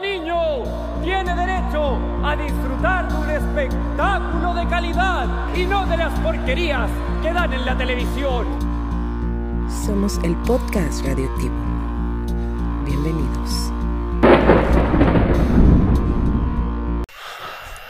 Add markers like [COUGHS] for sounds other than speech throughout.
niño tiene derecho a disfrutar de un espectáculo de calidad y no de las porquerías que dan en la televisión. Somos el podcast radioactivo. Bienvenidos.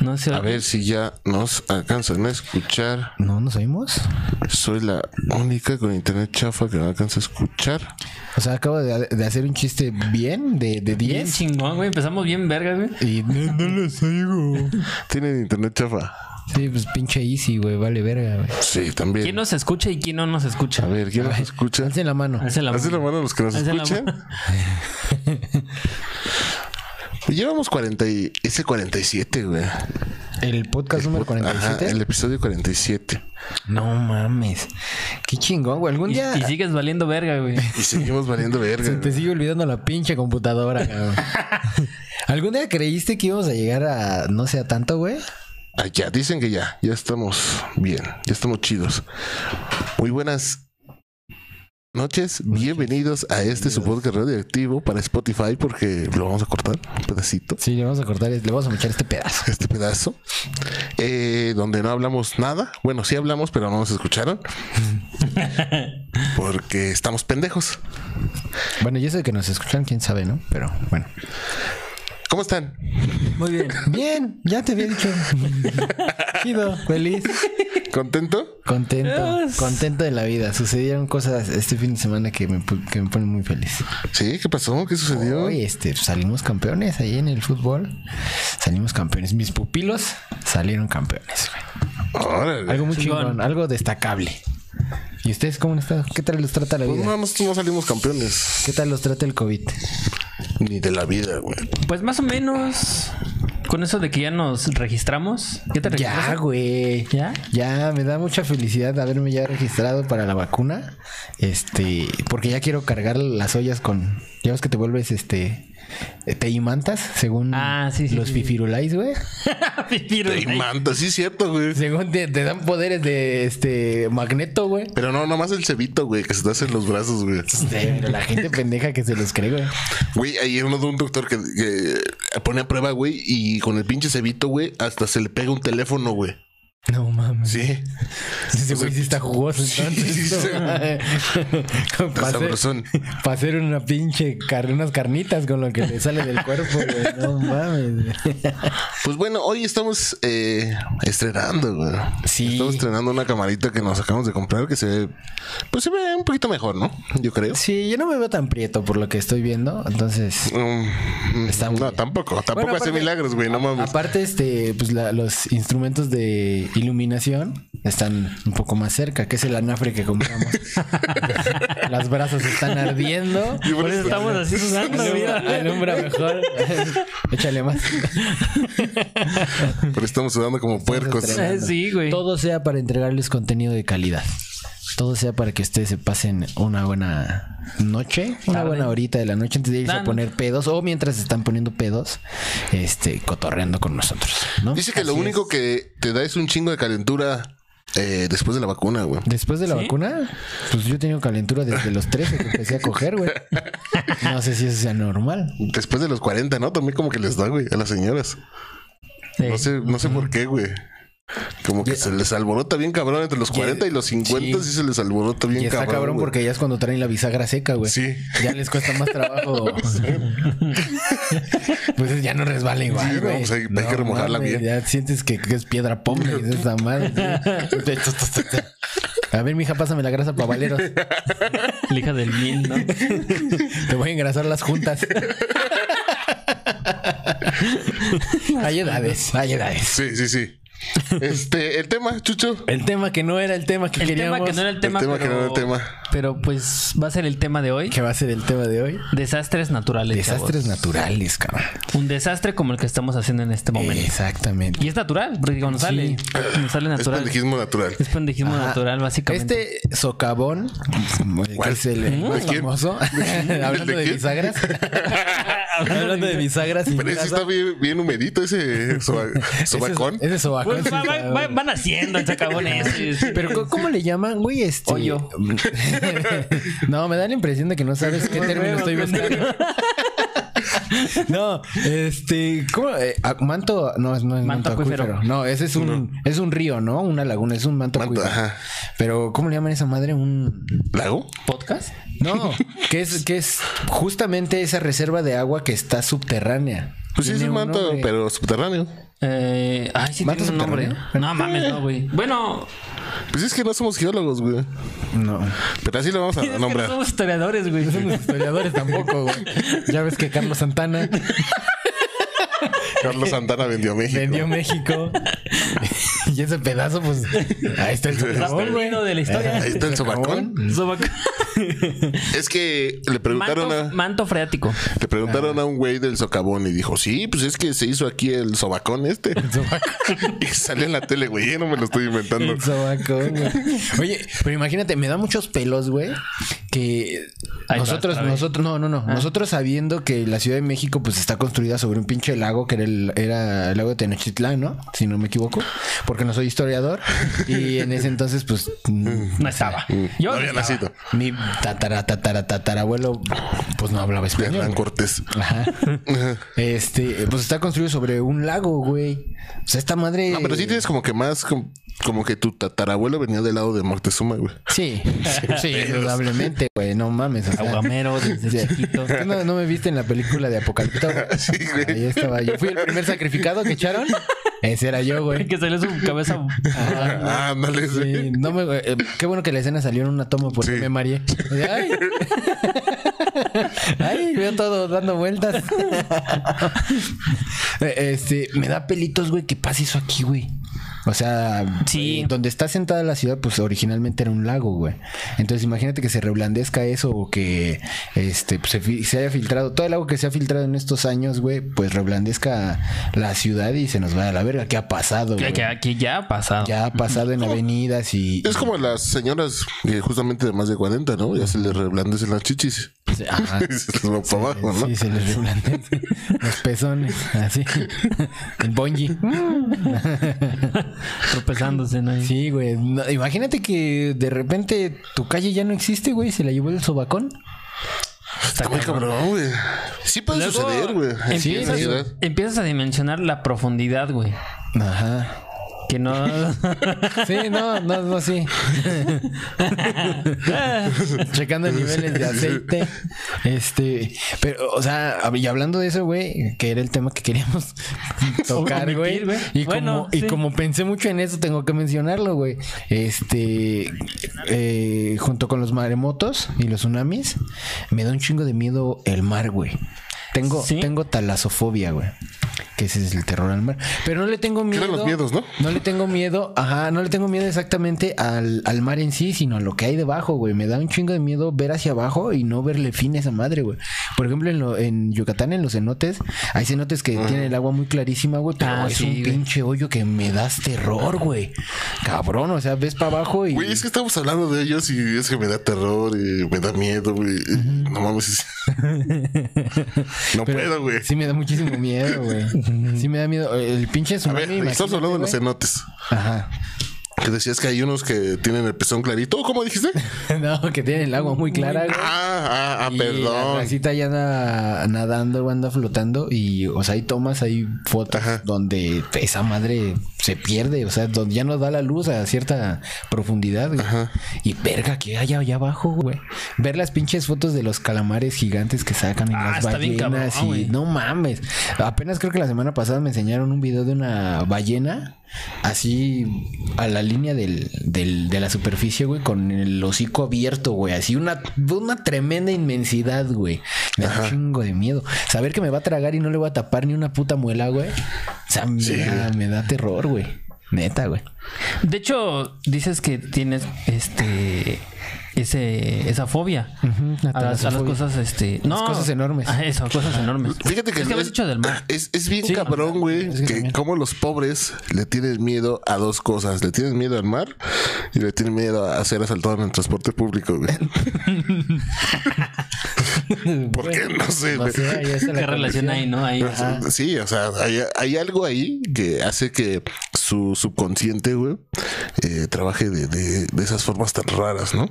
No sé. A ver si ya nos alcanzan a escuchar. ¿No nos oímos? Soy la única con internet chafa que no alcanza a escuchar. O sea, acabo de, de hacer un chiste bien de, de Bien 10 chingón, güey. Empezamos bien vergas, güey. y no, no los oigo. Tienen internet chafa. Sí, pues pinche easy, güey, vale verga, güey. Sí, también. ¿Quién nos escucha y quién no nos escucha? A ver, ¿quién nos [LAUGHS] escucha? Alcen la mano. Alcen la Hacen la mano. los que nos Alcen escuchan. [LAUGHS] mano. Llevamos 40 y... Ese 47, güey. El podcast número Ajá, 47. el episodio 47. No mames. Qué chingón, güey. Algún Y, día y sigues valiendo verga, güey. [LAUGHS] Y seguimos valiendo verga. se te sigue olvidando la pinche computadora, cabrón. [LAUGHS] ¿Algún día creíste que íbamos a llegar a no sé a tanto, güey? Ah, ya, dicen que ya. Ya estamos bien. Ya estamos chidos. Muy buenas noches. Bienvenidos a este su podcast radioactivo para Spotify porque lo vamos a cortar un pedacito. Sí, le vamos a cortar, le vamos a echar este pedazo. este pedazo, eh, donde no hablamos nada. Bueno, sí hablamos, pero no nos escucharon. [LAUGHS] Porque estamos pendejos. Bueno, y eso de que nos escuchan, quién sabe, ¿no? Pero bueno. ¿Cómo están? Muy bien. Bien, ya te había dicho. [LAUGHS] Chido, feliz, ¿Contento? contento, contento de la vida. Sucedieron cosas este fin de semana que me, que me ponen muy feliz. Sí, ¿qué pasó? ¿Qué sucedió? Hoy este, salimos campeones ahí en el fútbol. Salimos campeones. Mis pupilos salieron campeones. Órale. Algo muy chingón, algo destacable. ¿Y ustedes cómo han estado? ¿Qué tal los trata la Pues vida? no, nosotros no salimos campeones. ¿Qué tal los trata el COVID? Ni de la vida, güey. Pues más o menos. Con eso de que ya nos registramos. ¿Qué te Ya, registraste? güey. ¿Ya? Ya, me da mucha felicidad haberme ya registrado para la vacuna. Este, porque ya quiero cargar las ollas con. Ya ves que te vuelves este. Te imantas, según Ah, sí, sí, los sí, fifirulais, güey. [LAUGHS] Te manta, sí cierto, güey. Según te, te dan poderes de este magneto, güey. Pero no, nomás el cebito, güey, que se te hace en los brazos, güey. Sí, pero la gente pendeja que se los cree, güey. Güey, ayer uno de un doctor que, que pone a prueba, güey, y con el pinche cebito, güey, hasta se le pega un teléfono, güey. [LAUGHS] No mames. Sí. Ese güey sí está jugoso Sí, entonces. sí, sí. Para [LAUGHS] hacer, una pinche unas carnitas con lo que le sale del cuerpo, güey. No [LAUGHS] mames. Pues bueno, hoy estamos eh, estrenando, güey. Sí. Estamos estrenando una camarita que nos acabamos de comprar que se ve, pues se ve un poquito mejor, ¿no? Yo creo. Sí, yo no me veo tan prieto por lo que estoy viendo. Entonces, Mm, Está muy no, bien. tampoco. Tampoco Bueno, hace milagros, güey. No mames. aparte, este, pues la- los instrumentos de iluminación están un poco más cerca, que es el anafre que compramos. [LAUGHS] Las brasas están ardiendo. Y Por eso estamos así sudando, mira. Alumbra mejor. [LAUGHS] Échale más. Pero estamos sudando como puercos. estrenando. Sí, güey. Todo sea para entregarles contenido de calidad. Todo sea para que ustedes se pasen una buena noche, una Tarde. buena horita de la noche antes de irse a poner pedos o mientras están poniendo pedos, este, cotorreando con nosotros, ¿no? Dice que lo único es. que te da es un chingo de calentura eh, después de la vacuna, güey. Después de la ¿Sí? vacuna, pues yo he tenido calentura desde los 13 que empecé a [LAUGHS] coger, güey. No sé si eso sea normal. Después de los 40, ¿no? También como que les da, güey, a las señoras. Sí. No sé, no sé por qué, güey. Como que se les alborota bien cabrón entre los 40 y los 50 sí, sí. se les alborota bien Y está cabrón. porque ya es cuando traen la bisagra seca, güey. Sí. Ya les cuesta más trabajo. [LAUGHS] pues ya no resbala igual, Sí, no, güey. pues hay- hay que remojarla bien. Ya sientes que, que es piedra pobre y [LAUGHS] esa madre. A ver, mija, pásame la grasa para valeros. La hija del mil, ¿no? [LAUGHS] Te voy a engrasar las juntas. hay edades, hay edades. Sí, sí, sí. [LAUGHS] Este, el tema, Chucho. El tema que no era el tema que El queríamos. tema que no era el tema, tema que pero, no era el tema. pero pues va a ser el tema de hoy. que va a ser el tema de hoy. Desastres naturales. Desastres chavos. naturales, cabrón. Un desastre como el que estamos haciendo en este momento. Exactamente. Y es natural, porque cuando sale, cuando sale Es natural. pendejismo natural. Es pendejismo Ajá. natural, básicamente. Este socavón, que es el famoso, [LAUGHS] [LAUGHS] hablando ¿De bisagras. hablando de bisagras. Pero ese está bien, bien humedito, ese soba- sobacón. Ese, ese sobacón. Pues va- va- va- van haciendo. Pero ¿cómo- ¿cómo le llaman, güey? Este... Hoyo. [LAUGHS] no, me da la impresión de que no sabes qué término estoy buscando. [LAUGHS] No, este, ¿cómo? Eh, ah, manto, no, es- no es manto, Manto acuífero. acuífero. No, ese es un, es un río, ¿no? Una laguna, es un manto, Manto, acuífero. ajá. Pero, ¿cómo le llaman a esa madre? Un, ¿Lago? ¿Podcast? no, que es, que es justamente esa reserva de agua que está subterránea. Pues sí, es un manto, nombre. pero subterráneo. Eh, ay, sí, ¿Manto tiene un nombre. No mames, no, güey. Bueno, Pues es que no somos geólogos, güey. No. Pero así lo vamos a [LAUGHS] es que no nombrar. somos historiadores, güey. Historiadores tampoco, güey. Ya ves que Carlos Santana [LAUGHS] Carlos Santana vendió México. vendió México. [LAUGHS] y ese pedazo, pues, ahí está el Está socavón, güey. de la historia. Ahí está el sobacón. Sobac- Es que le preguntaron Manto, a... manto freático. Le preguntaron a un güey del socavón y dijo, sí, pues es que se hizo aquí el sobacón este. [LAUGHS] y salió en la tele, güey, yo no me lo estoy inventando. El sobacón, güey. Oye, pero imagínate, me da muchos pelos, güey, que Ahí nosotros, vas, nosotros, no, no, no, nosotros sabiendo que la Ciudad de México, pues está construida sobre un pinche lago que era el, era el lago de Tenochtitlán, ¿no? Si no me equivoco, porque no soy historiador y en ese entonces, pues, [LAUGHS] No estaba. No Yo había no estaba. nacido. mi tatara, tatara, tatarabuelo, pues no hablaba De español. Hernán Cortés. Ajá. Este, pues está construido sobre un lago, güey. O sea, esta madre. No, pero sí tienes como que más, com- como, que tu tatarabuelo venía del lado de Moctezuma, güey. Sí, sí, [LAUGHS] indudablemente, güey. No mames. O sea, Aguamero desde Sí. chiquito. ¿Tú no, no me viste en la película de Apocalipto? [LAUGHS] Sí, güey. Ahí estaba yo. Fui el primer sacrificado que echaron. Ese era yo, güey. [LAUGHS] Que salió su cabeza. Ah, ándale, sí. Sí, no me, eh, qué bueno que la escena salió en una toma porque Sí. me mareé. Ay. [LAUGHS] Ay, veo todo dando vueltas. [LAUGHS] Eh, este, me da pelitos, güey, que pasa eso aquí, güey. O sea, Sí. eh, donde está sentada la ciudad, pues originalmente era un lago, güey. Entonces imagínate que se reblandezca eso o que este pues, se, se haya filtrado, todo el agua que se ha filtrado en estos años, güey, pues reblandezca la ciudad y se nos vaya a la verga. ¿Qué ha pasado, Que, ya ha pasado. Ya ha pasado en avenidas y... Es como las señoras eh, justamente de más de 40, ¿no? Ya se les reblandecen las chichis. Ajá. [LAUGHS] Y se les va para abajo, ¿no? Sí, se les reblandece los pezones, así. El bonji. [LAUGHS] [LAUGHS] Tropezándose, ¿no? Sí, güey. No, imagínate que de repente tu calle ya no existe, güey. Se la llevó el sobacón. Está muy cabrón, güey. Sí puede Luego suceder, güey. Sí. Empiezas a dimensionar la profundidad, güey. Ajá. Que no. [LAUGHS] Sí, no, no, no, sí. [LAUGHS] Checando niveles de aceite. Este, pero, o sea, y hablando de eso, güey, que era el tema que queríamos [LAUGHS] tocar, güey. Y, Bueno, como, y como pensé mucho en eso, tengo que mencionarlo, güey. Este, eh, junto con los maremotos y los tsunamis, me da un chingo de miedo el mar, güey. Tengo, ¿Sí? tengo talasofobia, güey. Que ese es el terror al mar. Pero no le tengo ¿Qué miedo. eran los miedos, no? No le tengo miedo, ajá, no le tengo miedo exactamente al, al mar en sí, sino a lo que hay debajo, güey. Me da un chingo de miedo ver hacia abajo y no verle fin a esa madre, güey. Por ejemplo, en, lo- en Yucatán, en los cenotes, hay cenotes que tienen el agua muy clarísima, güey, pero Ah, es sí, un güey. pinche hoyo que me das terror, güey. Cabrón, o sea, ves para abajo y... Güey, es que estamos hablando de ellos y es que me da terror y me da miedo, güey. No mames. [LAUGHS] no Pero puedo, güey. Sí me da muchísimo miedo, güey. [LAUGHS] Sí me da miedo. El pinche A tsunami, ver, estamos imagínate, hablando de los cenotes. Ajá. Que decías que hay unos que tienen el pezón clarito. ¿Cómo dijiste? [LAUGHS] No, que tienen el agua muy clara, güey. Ah, ah, ah, Y La perdón. racita ya anda nadando, o anda flotando. Y, o sea, hay tomas, hay fotos Ajá. donde esa madre se pierde. O sea, donde ya no da la luz a cierta profundidad, güey. Ajá. Y verga, que hay allá abajo, güey. Ver las pinches fotos de los calamares gigantes que sacan en Ah, las está bien ballenas. cabrón, y güey. no mames. Apenas creo que la semana pasada me enseñaron un video de una ballena. Así a la línea del, del- de la superficie, güey, con el hocico abierto, güey. Así una, una tremenda inmensidad, güey. Me da un chingo de miedo. Saber que me va a tragar y no le voy a tapar ni una puta muela, güey. O sea, me, Sí, da, güey. me da terror, güey. Neta, güey. De hecho, dices que tienes este ese esa fobia la a, las, a las talasofobia. cosas este no cosas enormes. Ah, eso cosas enormes Fíjate que es que habías dicho del mar Es, es bien Sí. cabrón, güey, Es que como los pobres le tienen miedo a dos cosas. Le tienen miedo al mar y le tienen miedo a ser asaltado en el transporte público, güey. [LAUGHS] [LAUGHS] ¿Por qué? No sé, güey. qué relación hay no ahí Sí, o sea, hay, hay algo ahí que hace que su subconsciente, güey, eh, trabaje de, de- de esas formas tan raras, ¿no?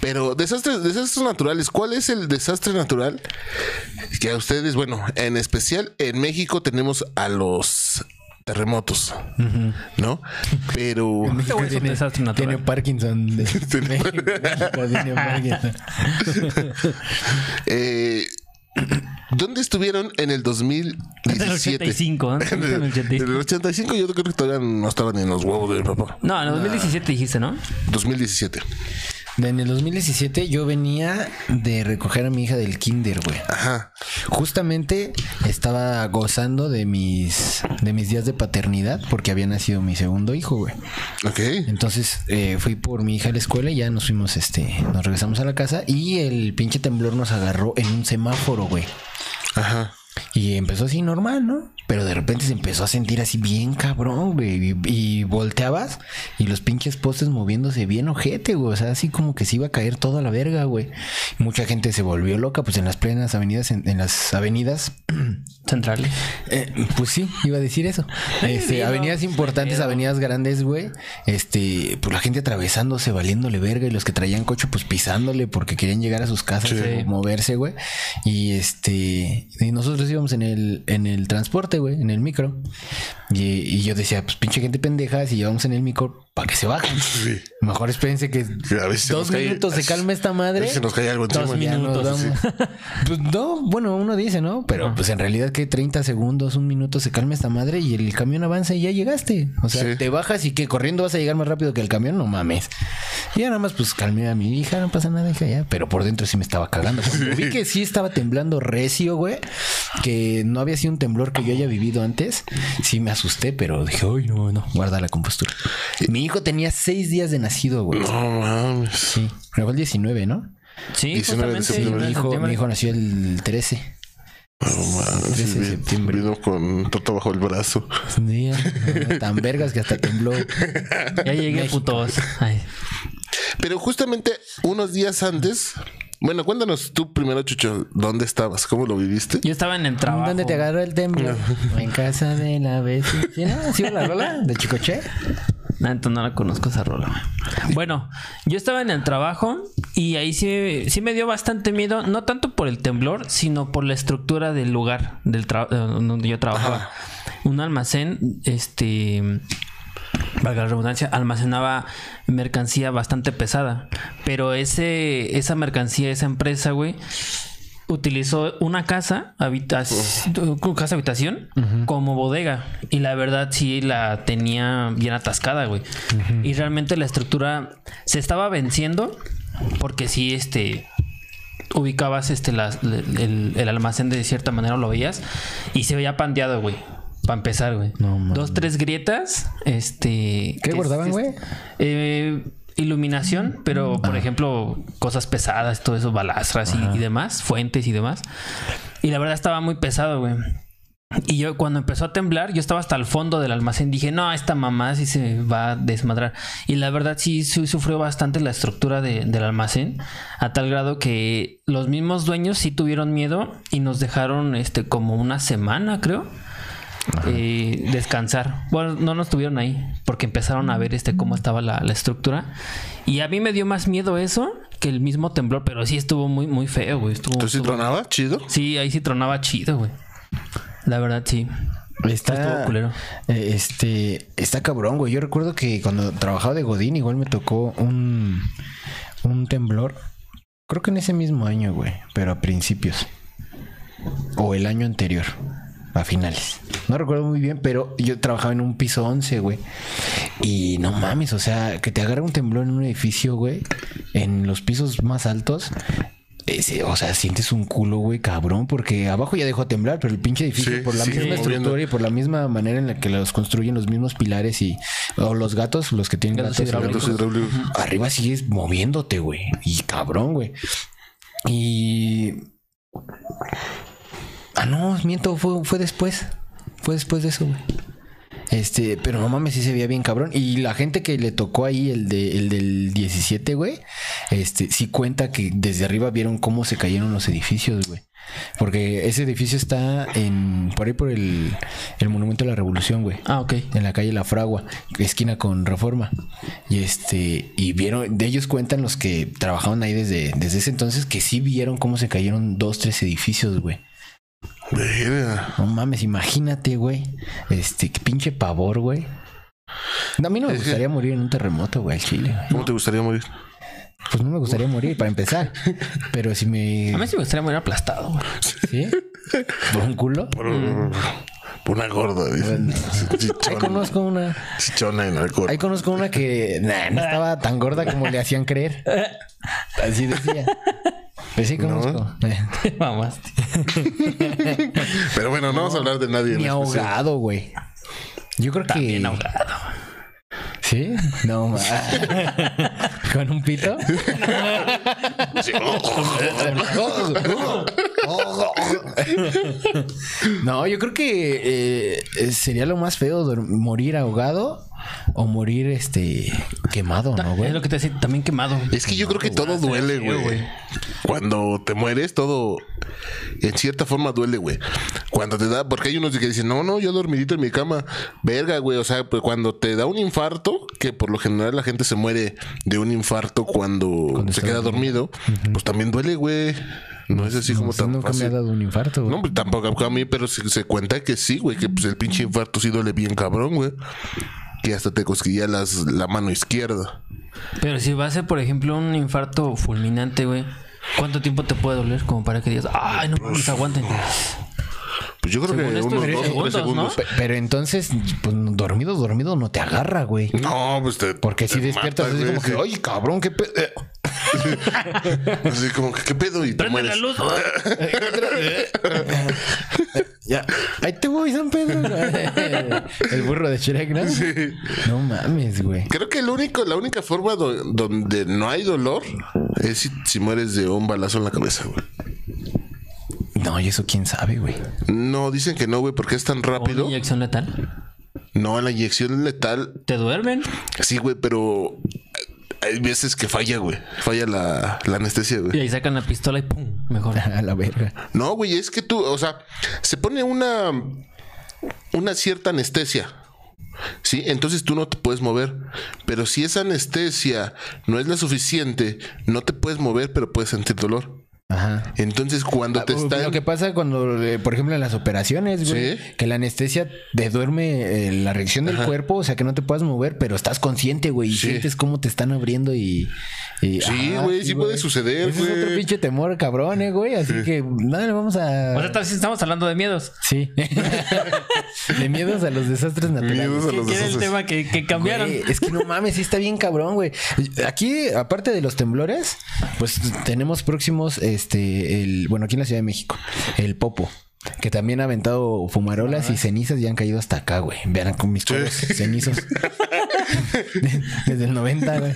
Pero desastres, desastres naturales, ¿cuál es el desastre natural que a ustedes, bueno, en especial en México tenemos a los terremotos, ¿no? Pero [LAUGHS] güey es un desastre Tiene natural. Parkinson. [LAUGHS] De, México, tiene Parkinson. [LAUGHS] eh, ¿dónde estuvieron en el 2017? En el 85, ¿no? En el En 85. el 85 yo creo que todavía no estaban en los huevos de mi papá. No, en el 2017 dijiste, ¿no? 2017. En el 2017 yo venía de recoger a mi hija del kinder, güey. Ajá. Justamente estaba gozando de mis de mis días de paternidad porque había nacido mi segundo hijo, güey. Ok. Entonces eh, fui por mi hija a la escuela y ya nos fuimos, este, nos regresamos a la casa y el pinche temblor nos agarró en un semáforo, güey. Ajá. Y empezó así normal, ¿no? Pero de repente se empezó a sentir así bien cabrón, güey. Y, y volteabas y los pinches postes moviéndose bien ojete, güey. O sea, así como que se iba a caer toda la verga, güey. Mucha gente se volvió loca, pues en las plenas avenidas, en, en las avenidas. [CLEARS THROAT] Centrales. eh, pues sí, iba a decir eso. [LAUGHS] Este, avenidas importantes, avenidas grandes, güey. Este, pues la gente atravesándose, valiéndole verga. Y los que traían coche, pues pisándole porque querían llegar a sus casas Sí. o moverse, güey. Y este, y nosotros íbamos en el, en el transporte, güey, en el micro. Y, y yo decía, pues pinche gente pendeja, si llevamos en el micro, para que se bajen. Sí. Mejor espérense que a veces se dos cae- minutos se calme esta a madre. veces se nos cae algo Dos minutos. Sí. [LAUGHS] Pues no, bueno, uno dice, ¿no? Pero pues en realidad que 30 segundos, un minuto se calma esta madre y el camión avanza y ya llegaste. O sea, Sí. te bajas y que corriendo vas a llegar más rápido que el camión, no mames. Y ya nada más pues calmé a mi hija, no pasa nada, hija, ya. Pero por dentro sí me estaba cagando. Vi que sí estaba temblando recio, güey, que no había sido un temblor que yo haya vivido antes, sí me asusté, pero dije, uy, no, no, guarda la compostura. Mi hijo tenía seis días de nacido, güey. No mames. Sí, pero fue el 19, ¿no? Sí, 19 de justamente. septiembre. Mi hijo, mi hijo nació el 13. No mames. 13 de septiembre. Vino con torta bajo el brazo. Sí, tan vergas que hasta tembló. Ya llegué, México. putos. Ay. Pero justamente unos días antes. Bueno, cuéntanos tú primero, Chucho, ¿dónde estabas? ¿Cómo lo viviste? Yo estaba en el trabajo. ¿Dónde te agarró el temblor? [LAUGHS] En casa de la vecina. ¿Sí, no? ¿Sí, la rola? ¿De Chicoche? No, entonces no la conozco esa rola. güey. Bueno, yo estaba en el trabajo y ahí sí, sí me dio bastante miedo, no tanto por el temblor, sino por la estructura del lugar del eh, donde yo trabajaba. Un almacén, este, valga la redundancia, almacenaba mercancía bastante pesada, pero ese, esa mercancía, esa empresa, güey, utilizó una casa, habitación, casa habitación, como bodega. Y la verdad sí la tenía bien atascada, güey. Y realmente la estructura se estaba venciendo porque sí, este ubicabas este las- el, el almacén de cierta manera lo veías y se veía pandeado, güey. Para empezar, güey. No. Dos, tres grietas. Este. ¿Qué guardaban, güey? eh, iluminación, pero por ejemplo, cosas pesadas, todo eso, balastras y, y demás, fuentes y demás. Y la verdad estaba muy pesado, güey. Y yo cuando empezó a temblar, yo estaba hasta el fondo del almacén. Dije, no, esta mamá sí se va a desmadrar. Y la verdad sí, su- sufrió bastante la estructura de- del almacén. A tal grado que los mismos dueños sí tuvieron miedo y nos dejaron este como una semana, creo. Eh, descansar. Bueno, no nos tuvieron ahí porque empezaron a ver este cómo estaba la, la estructura. Y a mí me dio más miedo eso que el mismo temblor, pero sí estuvo muy, muy feo, güey. Estuvo, Entonces, estuvo- tronaba? ¿Chido? Sí, ahí sí tronaba chido, güey. La verdad, sí. Está, Estuvo culero. eh, este, está cabrón, güey. Yo recuerdo que cuando trabajaba de Godín, igual me tocó un, un temblor. Creo que en ese mismo año, güey, pero a principios. O el año anterior, a finales. No recuerdo muy bien, pero yo trabajaba en un piso 11, güey. Y no mames, o sea, que te agarre un temblor en un edificio, güey, en los pisos más altos. ese- o sea, sientes un culo, güey, cabrón, porque abajo ya dejó de temblar, pero el pinche edificio, Sí, por la misma estructura y por la misma manera en la que los construyen los mismos pilares y o los gatos, los que tienen Gatos gatos, hidráulicos. Gatos hidráulicos. arriba sigues moviéndote, güey. Y cabrón, güey. Y. Ah, no, miento, fue, fue después. Fue después de eso, güey. Este, pero no mames, sí se veía bien cabrón. Y la gente que le tocó ahí, el, de, el del 17, güey, este, sí cuenta que desde arriba vieron cómo se cayeron los edificios, güey. Porque ese edificio está en por ahí por el, el Monumento a la Revolución, güey. Ah, ok. En la calle La Fragua, esquina con Reforma. Y este, y vieron, de ellos cuentan los que trabajaban ahí desde, desde ese entonces, que sí vieron cómo se cayeron dos, tres edificios, güey. Verga. No mames, imagínate, güey. Este, qué pinche pavor, güey. No, a mí no me Es que- gustaría morir en un terremoto, güey, al Chile. güey. ¿Cómo te gustaría morir? Pues no me gustaría morir, para empezar. [LAUGHS] Pero si me... A mí sí me gustaría morir aplastado, güey. ¿Sí? ¿Por un culo? Por, por una gorda, dice. [LAUGHS] Ahí Chichona, conozco una... chichona en alcohol. Ahí conozco una que nah, no estaba tan gorda como le hacían creer. [LAUGHS] Así decía. Pues sí conozco. [LAUGHS] Te mamaste. [LAUGHS] Pero bueno, no vamos a hablar de nadie. en Ni ahogado, güey. Yo creo que... Bien ahogado. ¿Sí? No, ma. [LAUGHS] ¿Con un pito? [LAUGHS] No, yo creo que eh, sería lo más feo morir ahogado o morir este quemado, ¿no, güey? Es lo que te decía, también quemado. Es que yo creo que todo duele, feo, güey. güey. Cuando te mueres, todo en cierta forma duele, güey. Cuando te da, porque hay unos que dicen, no, no, yo dormidito en mi cama. Verga, güey. O sea, pues cuando te da un infarto, que por lo general la gente se muere de un infarto cuando, se queda dormido, pues también duele, güey. No es así como Sí, tan nunca me ha fácil. dado un infarto, güey. No, pues tampoco a mí, pero se, se cuenta que sí, güey, que pues el pinche infarto sí duele bien cabrón, güey. Que hasta te cosquilla las, la mano izquierda. Pero si va a ser, por ejemplo, un infarto fulminante, güey. ¿Cuánto tiempo te puede doler como para que digas, ay, no mames, aguanten? Pues yo creo Según que esto, unos tres dos o tres segundos, ¿no? segundos. Pe- Pero entonces, pues dormido, dormido no te agarra, güey. No, pues te. Porque si despiertas mata, así güey, como que, sí. oye, cabrón, qué pe... eh". [LAUGHS] Así como que, ¿qué pedo? Y te Prende la mueres. luz. [LAUGHS] Ya, ahí te voy, San Pedro. [LAUGHS] El burro de Shrek, ¿no? No mames, güey. Creo que el único, la única forma do- donde no hay dolor es si, si mueres de un balazo en la cabeza, güey. No, y eso quién sabe, güey. No, dicen que no, güey, porque es tan Una rápido. inyección letal. No, la inyección letal, ¿Te duermen? sí, güey, pero hay veces que falla, güey. Falla la, la anestesia, Y güey. ahí sacan la pistola y pum, mejor. [LAUGHS] A la verga. No, güey, es que tú, o sea, se pone una, una cierta anestesia. Sí, entonces tú no te puedes mover. Pero si esa anestesia no es la suficiente, no te puedes mover, pero puedes sentir dolor. Ajá. Entonces, cuando te Ah, están. Lo que pasa cuando, eh, por ejemplo, en las operaciones, güey, Sí. que la anestesia te duerme eh, la reacción del cuerpo, o sea, que no te puedas mover, pero estás consciente, güey, y Sí. sientes cómo te están abriendo y... y- Sí, güey, sí puede suceder, Ese es otro güey. pinche temor, cabrón, eh, güey, así que nada, le vamos a... O sea, tal vez estamos hablando de miedos. Sí. [LAUGHS] de miedos a los desastres naturales. Miedos a ¿Qué los quiere el desastres. tema que, que cambiaron? Güey, es que no mames, sí está bien cabrón, güey. Aquí, aparte de los temblores, pues tenemos próximos, este, el, bueno, aquí en la Ciudad de México, el Popo. Que también ha aventado fumarolas y cenizas y han caído hasta acá, güey. Vean con mis codos cenizos. [LAUGHS] Desde el 90, güey.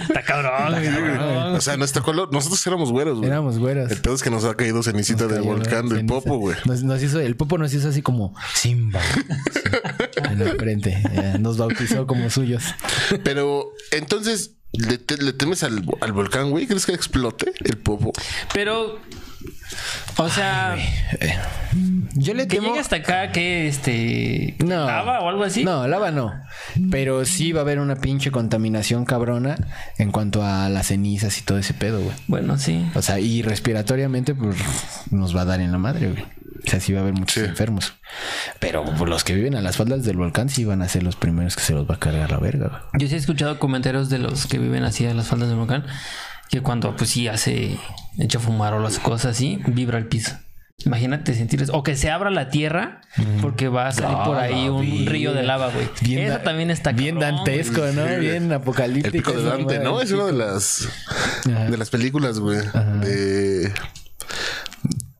Está cabrón, güey, está cabrón. O sea, nuestro color, nosotros éramos güeros, güey. Éramos güeros. El pedo es que nos ha caído cenicita del volcán del ceniza. Popo, güey. Nos, nos hizo, el Popo nos hizo así como Simba. [LAUGHS] Sí, en la frente. Ya, nos bautizó como suyos. Pero entonces, ¿le, te- le temes al, al volcán, güey? ¿Crees que explote el Popo? Pero, o sea, Yo le que temo. llegue hasta acá, que este. No. lava o algo así. No, lava no. Pero sí va a haber una pinche contaminación cabrona en cuanto a las cenizas y todo ese pedo, güey. Bueno, sí. O sea, y respiratoriamente, pues nos va a dar en la madre, güey. O sea, sí va a haber muchos Sí. enfermos. Pero los que viven a las faldas del volcán sí van a ser los primeros que se los va a cargar la verga, güey. Yo sí he escuchado comentarios de los que viven así a las faldas del volcán que cuando pues sí hace echa fumar o las cosas así, vibra el piso. Imagínate sentir eso. O que se abra la tierra porque va a salir No, por ahí no, un bien. río de lava, güey. Eso da- también está Bien cabrón, dantesco, ¿no? Sí, bien El apocalíptico. pico de Dante. ¿no? Es una de las Ajá. de las películas, güey. De